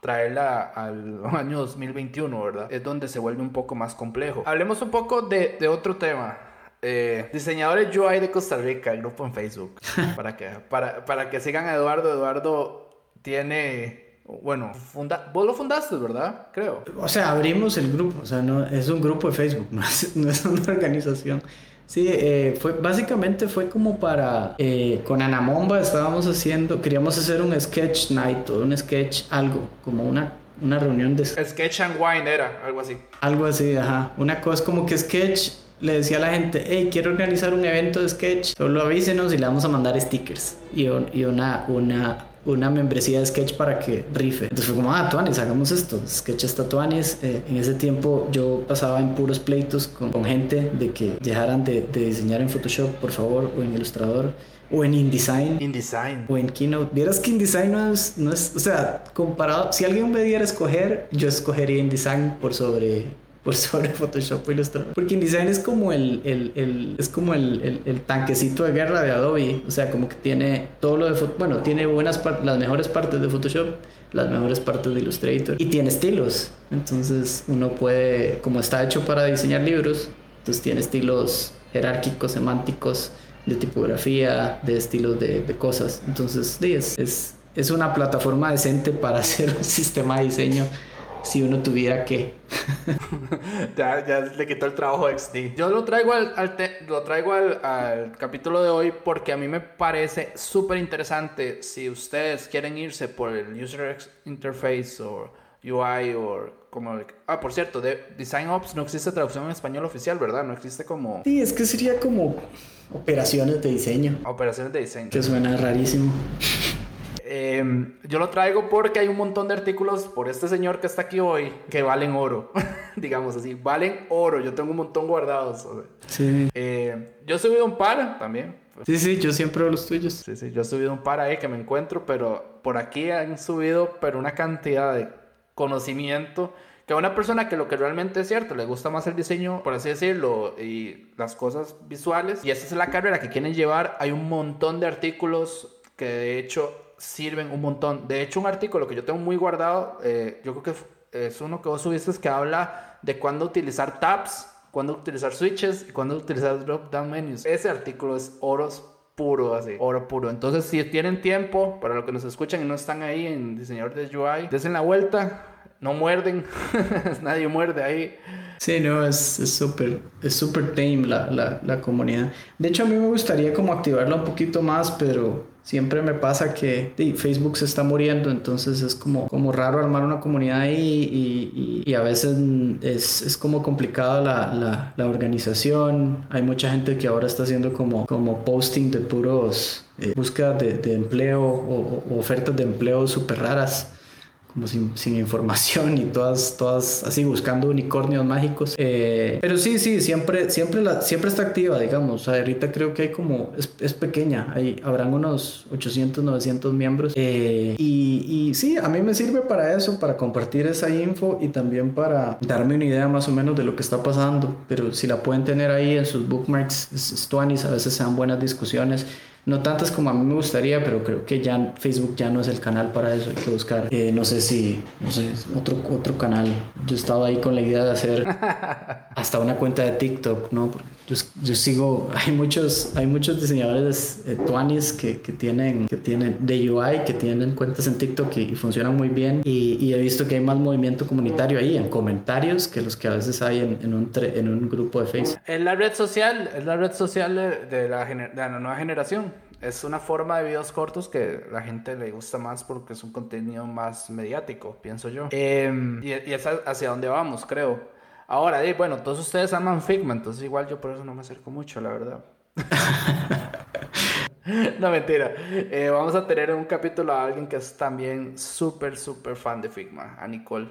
traerla al año 2021, ¿verdad? Es donde se vuelve un poco más complejo. Hablemos un poco de, de otro tema. Eh, diseñadores UI de Costa Rica, el grupo en Facebook. para, que, para, para que sigan a Eduardo. Eduardo tiene bueno, funda vos lo fundaste, ¿verdad? Creo. O sea, abrimos el grupo, o sea, no, es un grupo de Facebook, no es, no es una organización. Sí, eh, fue, básicamente fue como para, eh, con Anamomba estábamos haciendo, queríamos hacer un sketch night o un sketch algo, como una, una reunión de... Sketch and wine era, algo así. Algo así, ajá. Una cosa como que sketch le decía a la gente, hey, quiero organizar un evento de sketch, solo avísenos y le vamos a mandar stickers y, y una, una una membresía de Sketch para que rife. Entonces fue como, ah, Tuanis, hagamos esto. Sketch está Tuanis. Eh, en ese tiempo yo pasaba en puros pleitos con, con gente de que dejaran de, de, diseñar en Photoshop, por favor, o en Illustrator. O en InDesign. InDesign. O en Keynote. Vieras que InDesign no es, no es, o sea, comparado, si alguien me diera escoger, yo escogería InDesign por sobre por sobre Photoshop o Illustrator. Porque InDesign es como el, el, es como el, el, tanquecito de guerra de Adobe. O sea, como que tiene todo lo de... Bueno, tiene buenas las mejores partes de Photoshop, las mejores partes de Illustrator. Y tiene estilos. Entonces uno puede, como está hecho para diseñar libros, entonces tiene estilos jerárquicos, semánticos, de tipografía, de estilos de, de cosas. Entonces, sí, es, es, es una plataforma decente para hacer un sistema de diseño si uno tuviera que. ya, ya, le quitó el trabajo a XD. Yo lo traigo, al, lo traigo al, al, capítulo de hoy porque a mí me parece súper interesante si ustedes quieren irse por el User Interface o UI o como... Ah, por cierto, de Design Ops no existe traducción en español oficial, ¿verdad? No existe como... Sí, es que sería como operaciones de diseño. Operaciones de diseño. Que suena rarísimo. Em, yo lo traigo porque hay un montón de artículos por este señor que está aquí hoy que valen oro, digamos así, valen oro. Yo tengo un montón guardados. Sí. Eh, yo he subido un par también. Sí, sí, yo siempre veo los tuyos. Sí, sí, yo he subido un par ahí que me encuentro, pero por aquí han subido, pero una cantidad de conocimiento que a una persona que lo que realmente es cierto, le gusta más el diseño, por así decirlo, y las cosas visuales, y esa es la carrera que quieren llevar, hay un montón de artículos que de hecho sirven un montón. De hecho, un artículo que yo tengo muy guardado, eh, yo creo que es uno que vos subiste que habla de cuándo utilizar tabs, cuándo utilizar switches y cuándo utilizar drop-down menus. Ese artículo es oros puro, así, oro puro. Entonces, si tienen tiempo, para los que nos escuchan y no están ahí en diseñador de UI, desen la vuelta, no muerden, nadie muerde ahí. Sí, no, es súper es súper tame la, la, la comunidad. De hecho, a mí me gustaría como activarla un poquito más, pero siempre me pasa que Facebook se está muriendo, entonces es como, como raro armar una comunidad ahí y, y, a veces es, es como complicada la, la, organización. Hay mucha gente que ahora está haciendo como, como posting de puros eh, búsquedas de, de, empleo o, o, ofertas de empleo súper raras como sin, sin, información y todas, todas así buscando unicornios mágicos. Eh, pero sí, sí, siempre, siempre, la, siempre está activa, digamos. ahorita creo que hay como, es, es pequeña, hay, habrán unos 800, 900 miembros. Eh, y, y, sí, a mí me sirve para eso, para compartir esa info y también para darme una idea más o menos de lo que está pasando. Pero si la pueden tener ahí en sus bookmarks, es, a veces se dan buenas discusiones no tantas como a mí me gustaría, pero creo que ya Facebook ya no es el canal para eso, hay que buscar, eh, no sé si, no sé, otro, otro canal. Yo estaba ahí con la idea de hacer hasta una cuenta de TikTok, ¿no? Yo, yo sigo, hay muchos, hay muchos diseñadores eh, tuanis que, que, tienen, que tienen de UI, que tienen cuentas en TikTok y, funcionan muy bien. Y, y, he visto que hay más movimiento comunitario ahí en comentarios que los que a veces hay en, en, un, en un grupo de Facebook. Es la red social, es la red social de, la, de la nueva generación es una forma de videos cortos que la gente le gusta más porque es un contenido más mediático, pienso yo. Em, y, y, es hacia dónde vamos, creo. Ahora, bueno, todos ustedes aman Figma, entonces igual yo por eso no me acerco mucho, la verdad. no, mentira. Eh, vamos a tener un capítulo a alguien que es también súper, súper fan de Figma, a Nicole.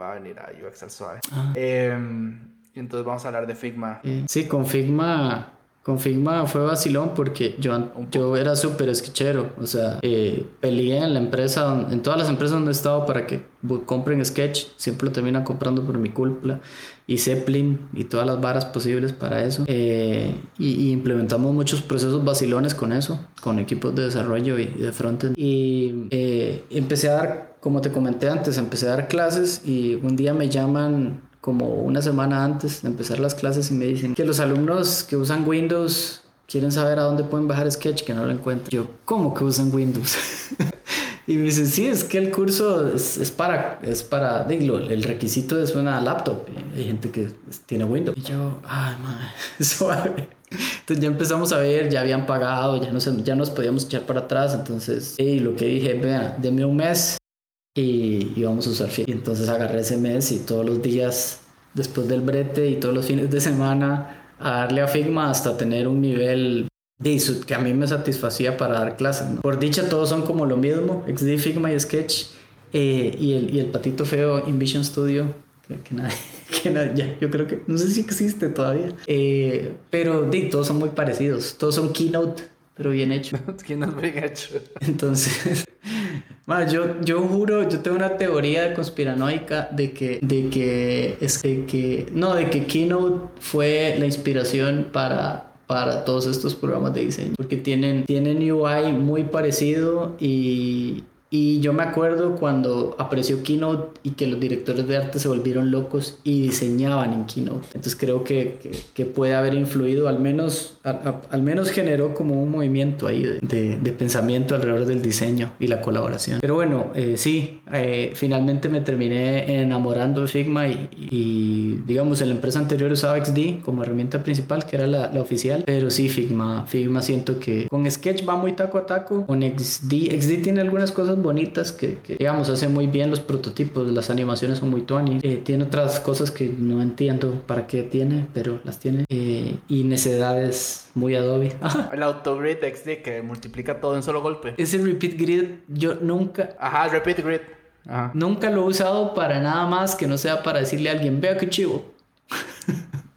Va a venir a UX al suave. Ah. Em, entonces vamos a hablar de Figma. Sí, con Figma Con Figma fue vacilón porque yo, yo era súper sketchero. O sea, eh, peleé en la empresa, en todas las empresas donde he estado para que compren sketch. Siempre lo terminan comprando por mi culpa. Y Zeppelin y todas las varas posibles para eso. Eh, y, implementamos muchos procesos vacilones con eso, con equipos de desarrollo y, de frontend. Y eh, empecé a dar, como te comenté antes, empecé a dar clases y un día me llaman como una semana antes de empezar las clases y me dicen que los alumnos que usan Windows quieren saber a dónde pueden bajar Sketch, que no lo encuentro. Yo, ¿cómo que usan Windows? y me dicen, sí, es que el curso es, para, es para, digo, el requisito es una laptop. Hay gente que tiene Windows. Y yo, ay, madre, suave. Entonces ya empezamos a ver, ya habían pagado, ya, no ya nos podíamos echar para atrás. Entonces, y lo que dije, vean, denme un mes y, íbamos a usar. Y entonces agarré ese mes y todos los días después del brete y todos los fines de semana a darle a Figma hasta tener un nivel de que a mí me satisfacía para dar clases. Por dicha todos son como lo mismo, XD, Figma y Sketch eh, y, el, y el patito feo InVision Studio. Que, que, nadie, que nadie, ya, yo creo que no sé si existe todavía. Eh, pero de, todos son muy parecidos. Todos son Keynote, pero bien hecho. keynote bien hecho. Entonces, bueno, yo, yo juro, yo tengo una teoría conspiranoica de que, de que, es que, no, de que Keynote fue la inspiración para, para todos estos programas de diseño, porque tienen, tienen UI muy parecido y, y yo me acuerdo cuando apareció Keynote y que los directores de arte se volvieron locos y diseñaban en Keynote. Entonces creo que, que, puede haber influido, al menos, al menos generó como un movimiento ahí de, de, pensamiento alrededor del diseño y la colaboración. Pero bueno, eh, sí, eh, finalmente me terminé enamorando de Figma y, y, digamos en la empresa anterior usaba XD como herramienta principal, que era la, la, oficial. Pero sí, Figma, Figma siento que con Sketch va muy taco a taco, con XD, XD tiene algunas cosas bonitas que, digamos, hace muy bien los prototipos, las animaciones son muy tuanis. Eh, tiene otras cosas que no entiendo para qué tiene, pero las tiene. Eh, y necedades muy Adobe. el AutoGrid XD que multiplica todo en solo golpe. Ese Repeat Grid yo nunca... Ajá, Repeat Grid. Nunca lo he usado para nada más que no sea para decirle a alguien, vea qué chivo.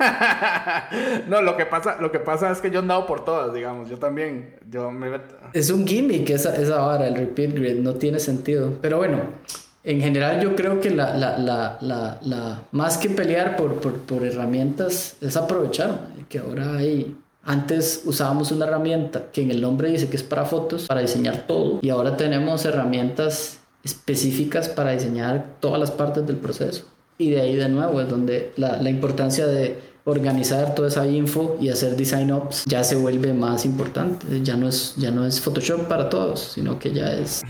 no, lo que pasa, lo que pasa es que yo andado por todas, digamos. Yo también, yo me Es un gimmick esa, esa vara, el repeat grid, no tiene sentido. Pero bueno, en general yo creo que la, la, la, la más que pelear por, por, por, herramientas es aprovechar, que ahora hay... Antes usábamos una herramienta que en el nombre dice que es para fotos, para diseñar todo, y ahora tenemos herramientas específicas para diseñar todas las partes del proceso. Y de ahí de nuevo es donde la, la importancia de organizar toda esa info y hacer design ops ya se vuelve más importante. Ya no es, ya no es Photoshop para todos, sino que ya es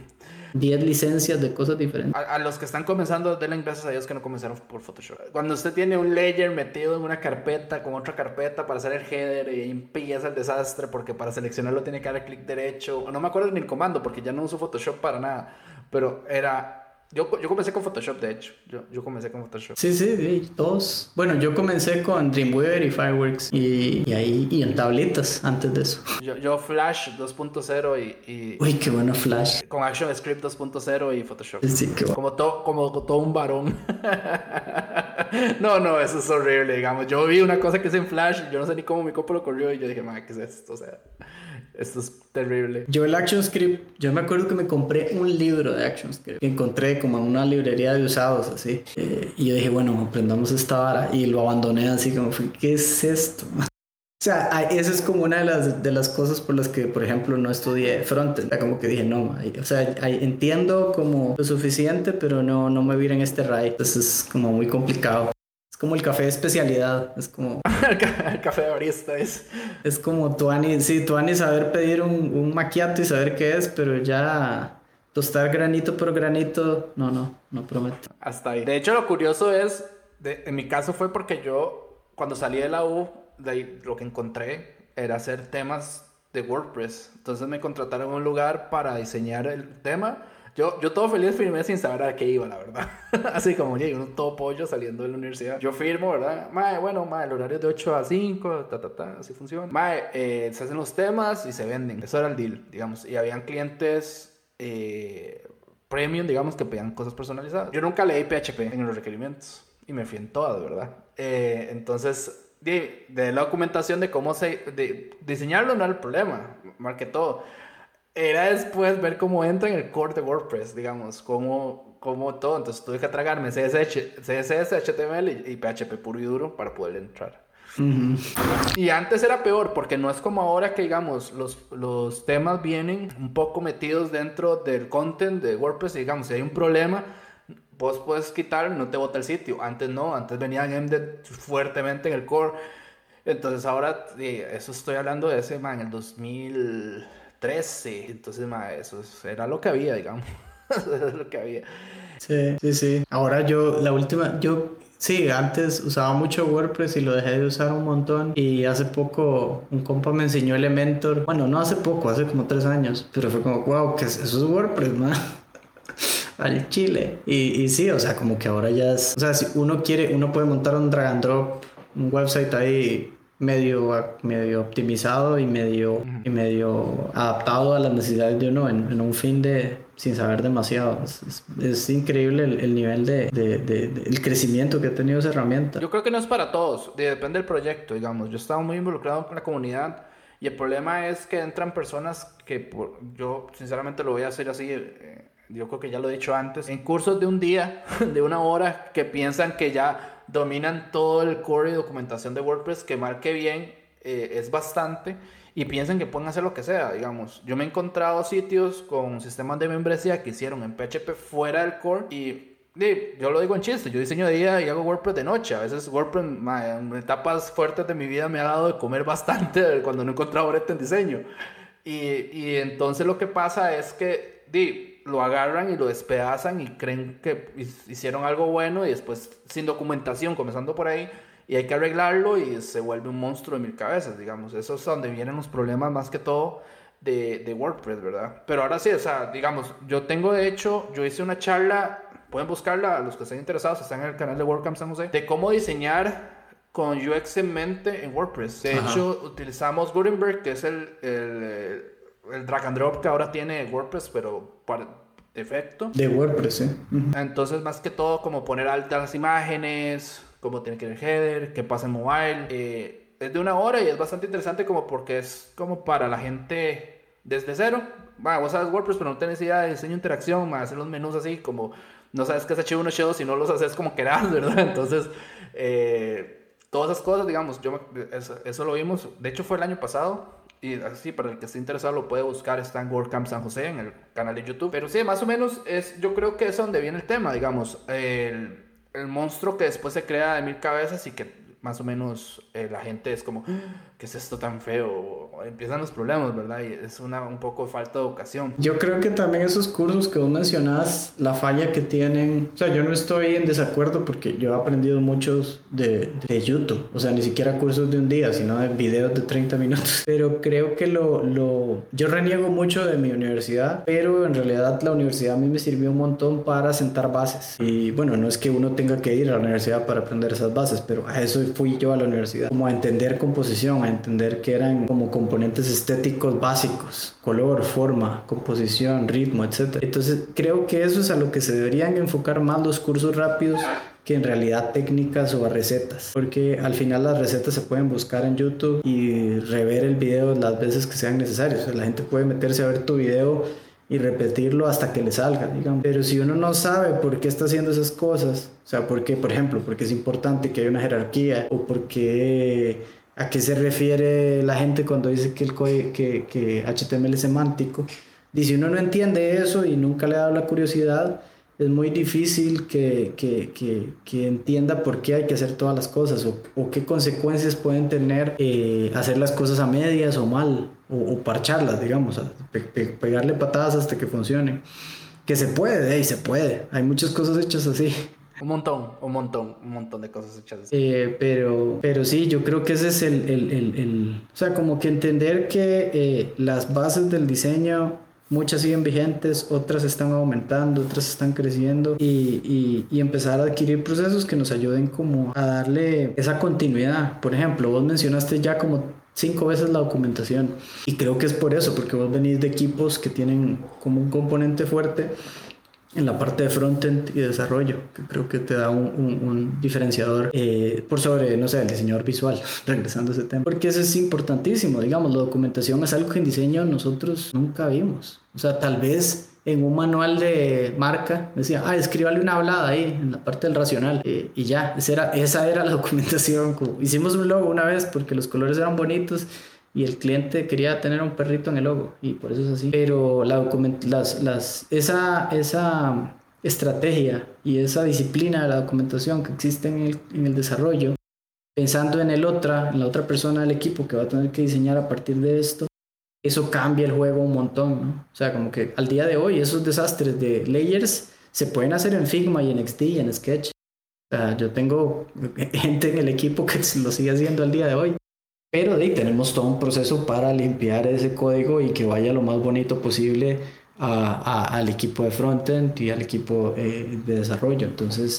10 licencias de cosas diferentes. A, los que están comenzando, denle gracias a Dios que no comenzaron por Photoshop. Cuando usted tiene un layer metido en una carpeta con otra carpeta para hacer el header y empieza el desastre porque para seleccionarlo tiene que dar clic derecho. No me acuerdo ni el comando porque ya no uso Photoshop para nada. Pero era yo, yo comencé con Photoshop, de hecho. Yo, yo comencé con Photoshop. Sí, sí, sí, todos. Bueno, yo comencé con Dreamweaver y Fireworks y, y ahí y en tabletas antes de eso. Yo, yo Flash 2.0 y, y, Uy, qué bueno Flash. Con ActionScript 2.0 y Photoshop. Sí, qué bueno. Como, todo como todo un varón. no, no, eso es horrible, digamos. Yo vi una cosa que es en Flash yo no sé ni cómo mi copo lo corrió y yo dije, madre, ¿qué es esto? O sea... Esto es terrible. Yo el ActionScript, yo me acuerdo que me compré un libro de ActionScript que encontré como en una librería de usados así. Eh, y yo dije, bueno, aprendamos esta vara y lo abandoné así como, ¿qué es esto? O sea, esa es como una de las, de las cosas por las que, por ejemplo, no estudié frontend. Como que dije, no, o sea, entiendo como lo suficiente, pero no, no me vi en este raid. Entonces es como muy complicado como el café de especialidad. Es como. el café de barista es. Es como Tuani, sí, Tuani saber pedir un, un maquiato y saber qué es, pero ya tostar granito por granito, no, no, no prometo. Hasta ahí. De hecho, lo curioso es, en mi caso fue porque yo, cuando salí de la U, de ahí, lo que encontré era hacer temas de WordPress. Entonces me contrataron en un lugar para diseñar el tema yo, yo todo feliz firmé sin saber a qué iba, la verdad. Así como, llegué un todo pollo saliendo de la universidad. Yo firmo, ¿verdad? Mae, bueno, mae, el horario es de 8 a 5, ta, ta, ta, así funciona. Mae, eh, se hacen los temas y se venden. Eso era el deal, digamos. Y habían clientes eh, premium, digamos, que pedían cosas personalizadas. Yo nunca leí PHP en los requerimientos y me fui en todas, ¿verdad? Eh, entonces de, de, la documentación de cómo se... De, diseñarlo no era el problema, más que todo era después ver cómo entra en el core de WordPress, digamos, cómo, cómo todo. Entonces tuve que tragarme CSS, CSS HTML y, y, PHP puro y duro para poder entrar. Y antes era peor porque no es como ahora que digamos los, los temas vienen un poco metidos dentro del content de WordPress y digamos si hay un problema vos puedes quitar no te bota el sitio antes no antes venían fuertemente en el core entonces ahora eso estoy hablando de ese man el 2000 13. Entonces, ma, eso era lo que había, digamos. eso era lo que había. Sí, sí, sí. Ahora yo, la última, yo Sí, antes usaba mucho WordPress y lo dejé de usar un montón. Y hace poco un compa me enseñó Elementor. Bueno, no hace poco, hace como tres años. Pero fue como, wow, que es eso es WordPress, man. Al chile. Y, y sí, o sea, como que ahora ya es. O sea, si uno quiere, uno puede montar un drag and drop, un website ahí medio, medio optimizado y medio, y medio adaptado a las necesidades de uno en un fin de sin saber demasiado. Es, increíble el, nivel de, el crecimiento que ha tenido esa herramienta. Yo creo que no es para todos, depende del proyecto, digamos. Yo estaba muy involucrado con la comunidad y el problema es que entran personas que por, yo sinceramente lo voy a hacer así. Eh, yo creo que ya lo he dicho antes, en cursos de un día, de una hora, que piensan que ya dominan todo el core y documentación de WordPress, que marque bien eh, es bastante, y piensen que pueden hacer lo que sea, digamos. Yo me he encontrado sitios con sistemas de membresía que hicieron en PHP fuera del core y yo lo digo en chiste, yo diseño de día y hago WordPress de noche. A veces WordPress en etapas fuertes de mi vida me ha dado de comer bastante cuando no he encontrado en diseño. Y, y, entonces lo que pasa es que di, lo agarran y lo despedazan y creen que hicieron algo bueno y después sin documentación, comenzando por ahí, y hay que arreglarlo y se vuelve un monstruo de mil cabezas, digamos. Eso es donde vienen los problemas más que todo de, de WordPress, ¿verdad? Pero ahora sí, o sea, digamos, yo tengo de hecho, yo hice una charla, pueden buscarla, los que estén interesados, están en el canal de WordCamp San José, de cómo diseñar con UX en mente en WordPress. De hecho, utilizamos Gutenberg, que es el, el, el, drag and drop que ahora tiene WordPress, pero para defecto. De WordPress, sí. Entonces, más que todo, como poner altas imágenes, cómo tiene que ir el header, qué pasa en mobile. Eh, es de una hora y es bastante interesante como porque es como para la gente desde cero. Va, vos sabes WordPress, pero no tenés idea de diseño de interacción, más hacer los menús así como no sabes qué es H1, H2 si no los haces como querás, ¿verdad? Entonces, eh, todas esas cosas, digamos, yo, eso, lo vimos, de hecho fue el año pasado, y así para el que esté interesado lo puede buscar, está en WordCamp San José, en el canal de YouTube. Pero sí, más o menos es, yo creo que es donde viene el tema, digamos, el el monstruo que después se crea de mil cabezas y que más o menos eh, la gente es como, ¿qué es esto tan feo? empiezan los problemas, ¿verdad? Y es una, un poco falta de educación. Yo creo que también esos cursos que vos mencionás, la falla que tienen, o sea, yo no estoy en desacuerdo porque yo he aprendido muchos de, de YouTube, o sea, ni siquiera cursos de un día, sino de videos de 30 minutos. Pero creo que lo, lo, yo reniego mucho de mi universidad, pero en realidad la universidad a mí me sirvió un montón para sentar bases. Y bueno, no es que uno tenga que ir a la universidad para aprender esas bases, pero a eso fui yo a la universidad, como a entender composición, entender que eran como componentes estéticos básicos, color, forma, composición, ritmo, etc. Entonces creo que eso es a lo que se deberían enfocar más los cursos rápidos que en realidad técnicas o recetas, porque al final las recetas se pueden buscar en YouTube y rever el video las veces que sean necesarias. la gente puede meterse a ver tu video y repetirlo hasta que le salga, digamos. Pero si uno no sabe por qué está haciendo esas cosas, o sea, por qué, por ejemplo, porque es importante que haya una jerarquía o porque a qué se refiere la gente cuando dice que, el que, que HTML es semántico. Y si uno no entiende eso y nunca le ha dado la curiosidad, es muy difícil que, que, que, entienda por qué hay que hacer todas las cosas o, o qué consecuencias pueden tener eh, hacer las cosas a medias o mal o, parcharlas, digamos, pegarle patadas hasta que funcione. Que se puede, y se puede. Hay muchas cosas hechas así. Un montón, un montón, un montón de cosas hechas. Eh, pero, pero sí, yo creo que ese es el, el, el, el o sea, como que entender que eh, las bases del diseño Muchas siguen vigentes, otras están aumentando, otras están creciendo y, y, empezar a adquirir procesos que nos ayuden como a darle esa continuidad. Por ejemplo, vos mencionaste ya como cinco veces la documentación y creo que es por eso, porque vos venís de equipos que tienen como un componente fuerte en la parte de frontend y desarrollo, que creo que te da un, un, diferenciador eh, por sobre, no sé, el diseñador visual, regresando a ese tema. Porque eso es importantísimo, digamos, la documentación es algo que en diseño nosotros nunca vimos. O sea, tal vez en un manual de marca decía, ah, escríbale una hablada ahí en la parte del racional eh, y ya, esa era, esa era la documentación. Hicimos un logo una vez porque los colores eran bonitos y el cliente quería tener un perrito en el logo y por eso es así. Pero la las, las, esa, esa estrategia y esa disciplina de la documentación que existe en el, en el desarrollo, pensando en el otra, en la otra persona del equipo que va a tener que diseñar a partir de esto, eso cambia el juego un montón, ¿no? O sea, como que al día de hoy esos desastres de layers se pueden hacer en Figma y en XD y en Sketch. Yo tengo gente en el equipo que lo sigue haciendo al día de hoy. Pero de, tenemos todo un proceso para limpiar ese código y que vaya lo más bonito posible a, al equipo de frontend y al equipo eh, de desarrollo. Entonces,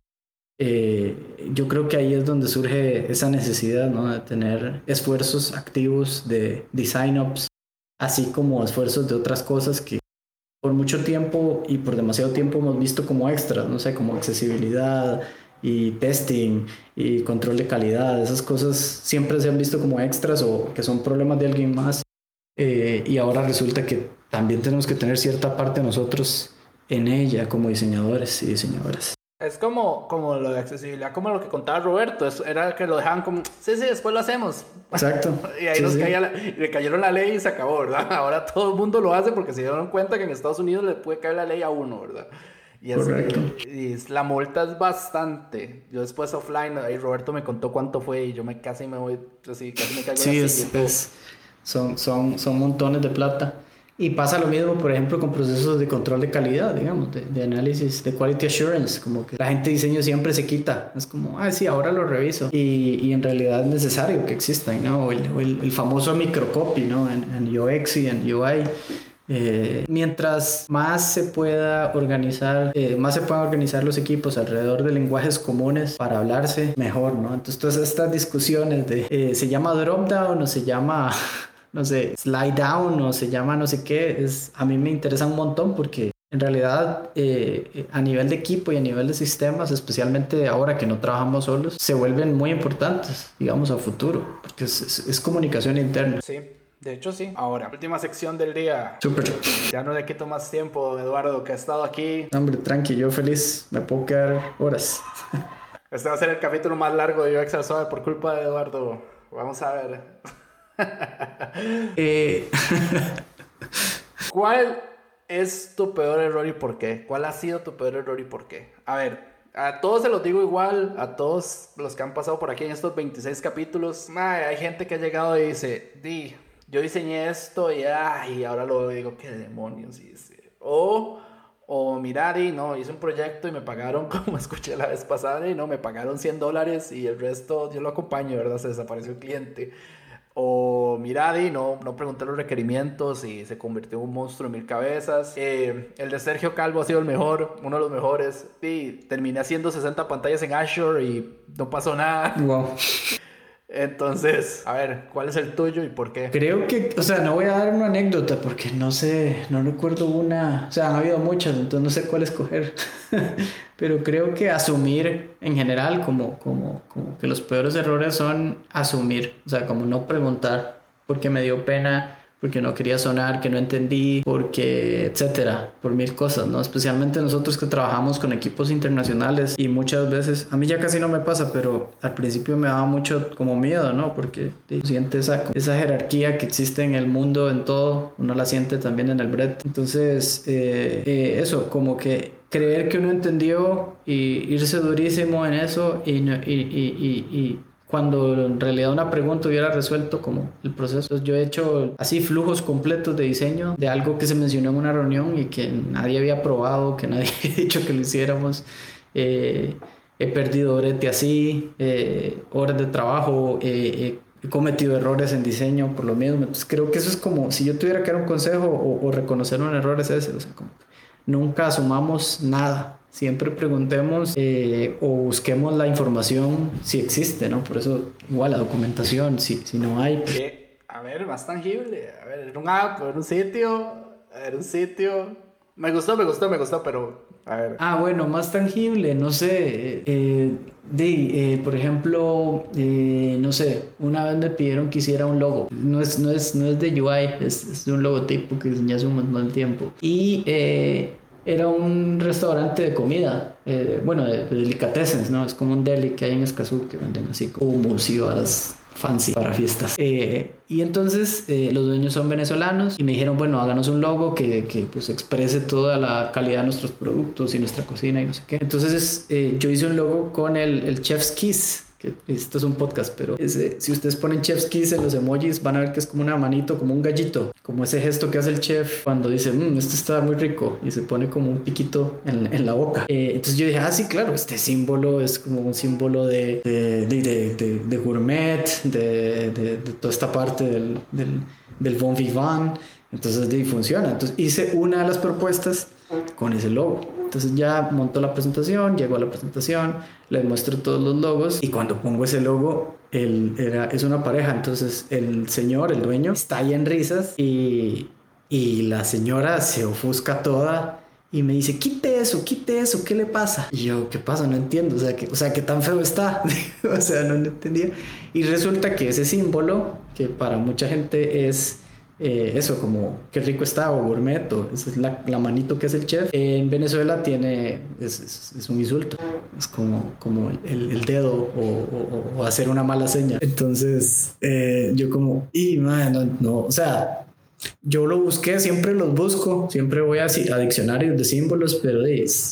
eh, yo creo que ahí es donde surge esa necesidad ¿no? de tener esfuerzos activos de design ups, así como esfuerzos de otras cosas que por mucho tiempo y por demasiado tiempo hemos visto como extras, no sé, como accesibilidad, y testing y control de calidad, esas cosas siempre se han visto como extras o que son problemas de alguien más eh, y ahora resulta que también tenemos que tener cierta parte nosotros en ella como diseñadores y diseñadoras. Es como, como lo de accesibilidad, como lo que contaba Roberto, era que lo dejaban como, sí, sí, después lo hacemos. Exacto. y ahí le cayeron la ley y se acabó, ¿verdad? Ahora todo el mundo lo hace porque se dieron cuenta que en Estados Unidos le puede caer la ley a uno, ¿verdad? Y, es, la multa es bastante. Yo después offline, ahí Roberto me contó cuánto fue y yo me casi me voy, así, casi me caigo Sí, es, son, son, son montones de plata. Y pasa lo mismo, por ejemplo, con procesos de control de calidad, digamos, de, análisis, de quality assurance, como que la gente de diseño siempre se quita. Es como, ah, sí, ahora lo reviso. Y, y en realidad es necesario que exista, ¿no? el, el, famoso microcopy, ¿no? En, en UX y en UI eh, mientras más se pueda organizar, eh, más se puedan organizar los equipos alrededor de lenguajes comunes para hablarse, mejor, ¿no? Entonces todas estas discusiones de eh, se llama drop down o se llama no sé, slide down o se llama no sé qué, es, a mí me interesa un montón porque en realidad a nivel de equipo y a nivel de sistemas, especialmente ahora que no trabajamos solos, se vuelven muy importantes, digamos, a futuro, porque es, es comunicación interna. Sí. De hecho, sí. Ahora, última sección del día. Súper. Ya no le quito más tiempo, Eduardo, que ha estado aquí. Hombre, tranqui, yo feliz. Me puedo quedar horas. Este va a ser el capítulo más largo de UX Suave por culpa de Eduardo. Vamos a ver. Eh. ¿Cuál es tu peor error y por qué? ¿Cuál ha sido tu peor error y por qué? A ver, a todos se los digo igual, a todos los que han pasado por aquí en estos 26 capítulos. hay gente que ha llegado y dice, di, yo diseñé esto y, ay, ahora lo digo, qué demonios hice. O, o mirar y no, hice un proyecto y me pagaron, como escuché la vez pasada, y no, me pagaron 100 dólares y el resto yo lo acompaño, ¿verdad? Se desapareció el cliente. O Miradi no, no pregunté los requerimientos y se convirtió en un monstruo de mil cabezas. Eh, el de Sergio Calvo ha sido el mejor, uno de los mejores. Y terminé haciendo 60 pantallas en Azure y no pasó nada. Wow. Entonces, a ver, ¿cuál es el tuyo y por qué? Creo que, o sea, no voy a dar una anécdota porque no sé, no recuerdo una, o sea, han habido muchas, entonces no sé cuál escoger. Pero creo que asumir en general, como, como, como que los peores errores son asumir, o sea, como no preguntar, porque me dio pena porque no quería sonar, que no entendí, porque, etcétera, por mil cosas, ¿no? Especialmente nosotros que trabajamos con equipos internacionales y muchas veces, a mí ya casi no me pasa, pero al principio me daba mucho como miedo, ¿no? Porque siente esa, esa jerarquía que existe en el mundo, en todo, uno la siente también en el Brett. Entonces, eh, eh, eso, como que creer que uno entendió y irse durísimo en eso y, y, y, y cuando en realidad una pregunta hubiera resuelto como el proceso. Yo he hecho así flujos completos de diseño de algo que se mencionó en una reunión y que nadie había probado, que nadie había dicho que lo hiciéramos. Eh, he perdido de así, eh, horas de trabajo, eh, he cometido errores en diseño por lo mismo. Creo que eso es como, si yo tuviera que dar un consejo o, reconocer un error es ese, o sea, nunca asumamos nada siempre preguntemos eh, o busquemos la información si existe, ¿no? Por eso, igual la documentación, si, si no hay. a ver, más tangible. A ver, en un app, en un sitio, en un sitio. Me gustó, me gustó, me gustó, pero A ver. Ah, bueno, más tangible, no sé. Eh, de, eh, por ejemplo, eh, no sé, una vez me pidieron que hiciera un logo. No es, no es, no es de UI, es, es un logotipo que diseñé hace un montón de tiempo. Y era un restaurante de comida, bueno, de, de, delicatessen, ¿no? Es como un deli que hay en Escazú que venden así como musivas fancy para fiestas. Eh, y entonces eh, los dueños son venezolanos y me dijeron, bueno, háganos un logo que, que, pues exprese toda la calidad de nuestros productos y nuestra cocina y no sé qué. Entonces eh, yo hice un logo con el, el Chef's Kiss que esto es un podcast, pero si ustedes ponen chef's kiss en los emojis, van a ver que es como una manito, como un gallito, como ese gesto que hace el chef cuando dice, mmm, esto está muy rico y se pone como un piquito en, en la boca. Eh, entonces yo dije, ah, sí, claro, este símbolo es como un símbolo de, de, de, de, gourmet, de, toda esta parte del, del, del bon vivant. Entonces, de, funciona. Entonces hice una de las propuestas con ese logo. Entonces ya montó la presentación, llegó a la presentación, le muestro todos los logos y cuando pongo ese logo, él era, es una pareja, entonces el señor, el dueño, está ahí en risas y, y la señora se ofusca toda y me dice, quite eso, quite eso, ¿qué le pasa? Y yo, ¿qué pasa? No entiendo, o sea, que, o sea, ¿qué tan feo está? o sea, no entendía. Y resulta que ese símbolo, que para mucha gente es eh, eso, como qué rico está o gourmet, o esa es la, la, manito que es el chef. En Venezuela tiene, es, es, un insulto, es como, como el, el dedo o, o, hacer una mala seña. Entonces, eh, yo como, y man, no, o sea, yo lo busqué, siempre los busco, siempre voy a, a diccionarios de símbolos, pero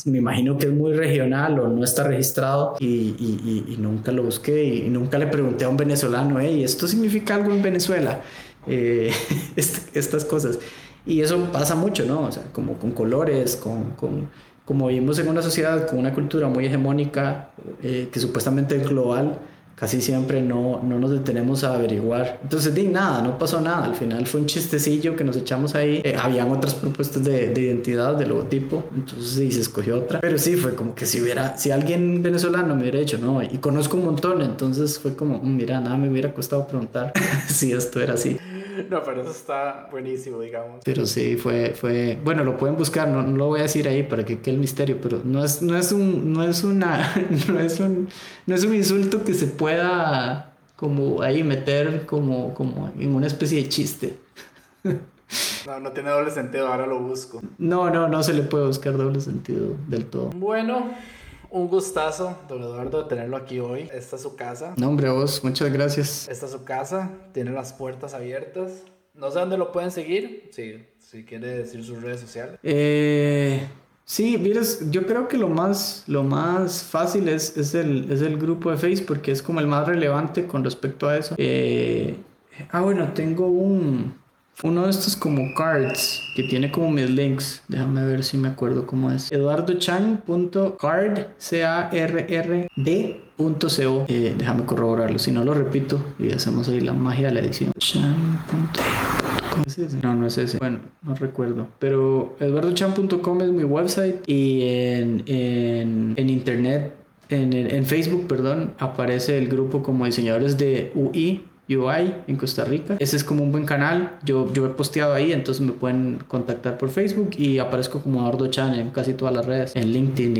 me imagino que es muy regional o no está registrado y, y, y, nunca lo busqué y, nunca le pregunté a un venezolano, hey, ¿esto significa algo en Venezuela? Eh, estas cosas. Y eso pasa mucho, ¿no? O sea, como con colores, con, con como vivimos en una sociedad con una cultura muy hegemónica, eh, que supuestamente es global, casi siempre no, no nos detenemos a averiguar. Entonces, di nada, no pasó nada. Al final fue un chistecillo que nos echamos ahí. Eh, habían otras propuestas de, de, identidad, de logotipo, entonces sí, se escogió otra. Pero sí, fue como que si hubiera, si alguien venezolano me hubiera dicho, no, y conozco un montón, entonces fue como, mm, mira, nada me hubiera costado preguntar si esto era así. No, pero eso está buenísimo, digamos. Pero sí, fue, fue, bueno, lo pueden buscar, no, no lo voy a decir ahí para que quede el misterio, pero no es, no es un, no es una, no es un, no es un insulto que se pueda como ahí meter como, como en una especie de chiste. No, no tiene doble sentido, ahora lo busco. No, no, no se le puede buscar doble sentido del todo. Bueno, un gustazo, don Eduardo, de tenerlo aquí hoy. Esta es su casa. No, hombre, vos, muchas gracias. Esta es su casa, tiene las puertas abiertas. No sé dónde lo pueden seguir, si, si quiere decir sus redes sociales. Eh, Sí, miras, yo creo que lo más, lo más fácil es, es, el, es el grupo de Facebook porque es como el más relevante con respecto a eso. Eh, ah, bueno, tengo un, uno de estos como cards que tiene como mis links. Déjame ver si me acuerdo cómo es. eduardochan.card, C-A-R-R-D.co. Eh, déjame corroborarlo, si no lo repito y hacemos ahí la magia de la edición. No, no es ese. Bueno, no recuerdo. Pero eduardochan.com es mi website y en, en, en internet, en, en, Facebook, perdón, aparece el grupo como diseñadores de UI. UI en Costa Rica. Ese es como un buen canal. Yo, yo he posteado ahí, entonces me pueden contactar por Facebook y aparezco como Eduardo Chan en casi todas las redes, en LinkedIn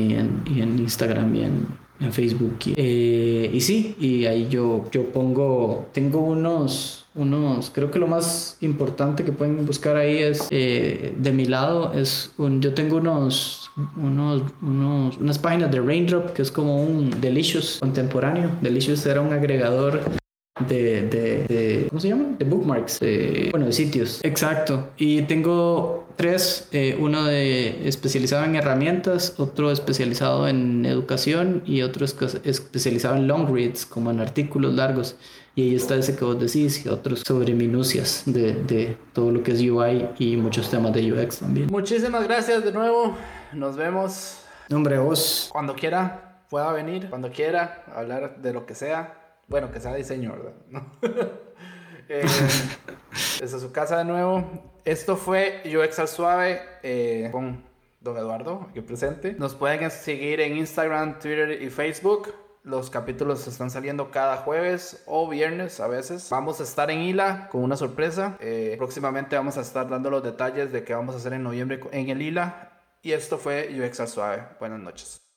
y en, Instagram y en, en Facebook. Eh, y sí, y ahí yo, yo pongo, tengo unos, unos, creo que lo más importante que pueden buscar ahí es, eh, de mi lado, es un, yo tengo unos, unos, unos, unas páginas de Raindrop, que es como un Delicious contemporáneo. Delicious era un agregador de, de, de, ¿cómo se llama? De bookmarks, de, bueno, de sitios. Exacto. Y tengo tres, eh, uno de especializado en herramientas, otro especializado en educación y otro especializado en long reads, como en artículos largos. Y ahí está ese que vos decís y otros sobre minucias de, de todo lo que es UI y muchos temas de UX también. Muchísimas gracias de nuevo. Nos vemos. Nombre vos. Cuando quiera, pueda venir. Cuando quiera, hablar de lo que sea. Bueno, que sea diseño, ¿verdad? eh, desde su casa de nuevo. Esto fue UX al Suave eh, con Don Eduardo, aquí presente. Nos pueden seguir en Instagram, Twitter y Facebook. Los capítulos están saliendo cada jueves o viernes a veces. Vamos a estar en ILA con una sorpresa. Eh, próximamente vamos a estar dando los detalles de qué vamos a hacer en noviembre en el ILA y esto fue UX al Suave. Buenas noches.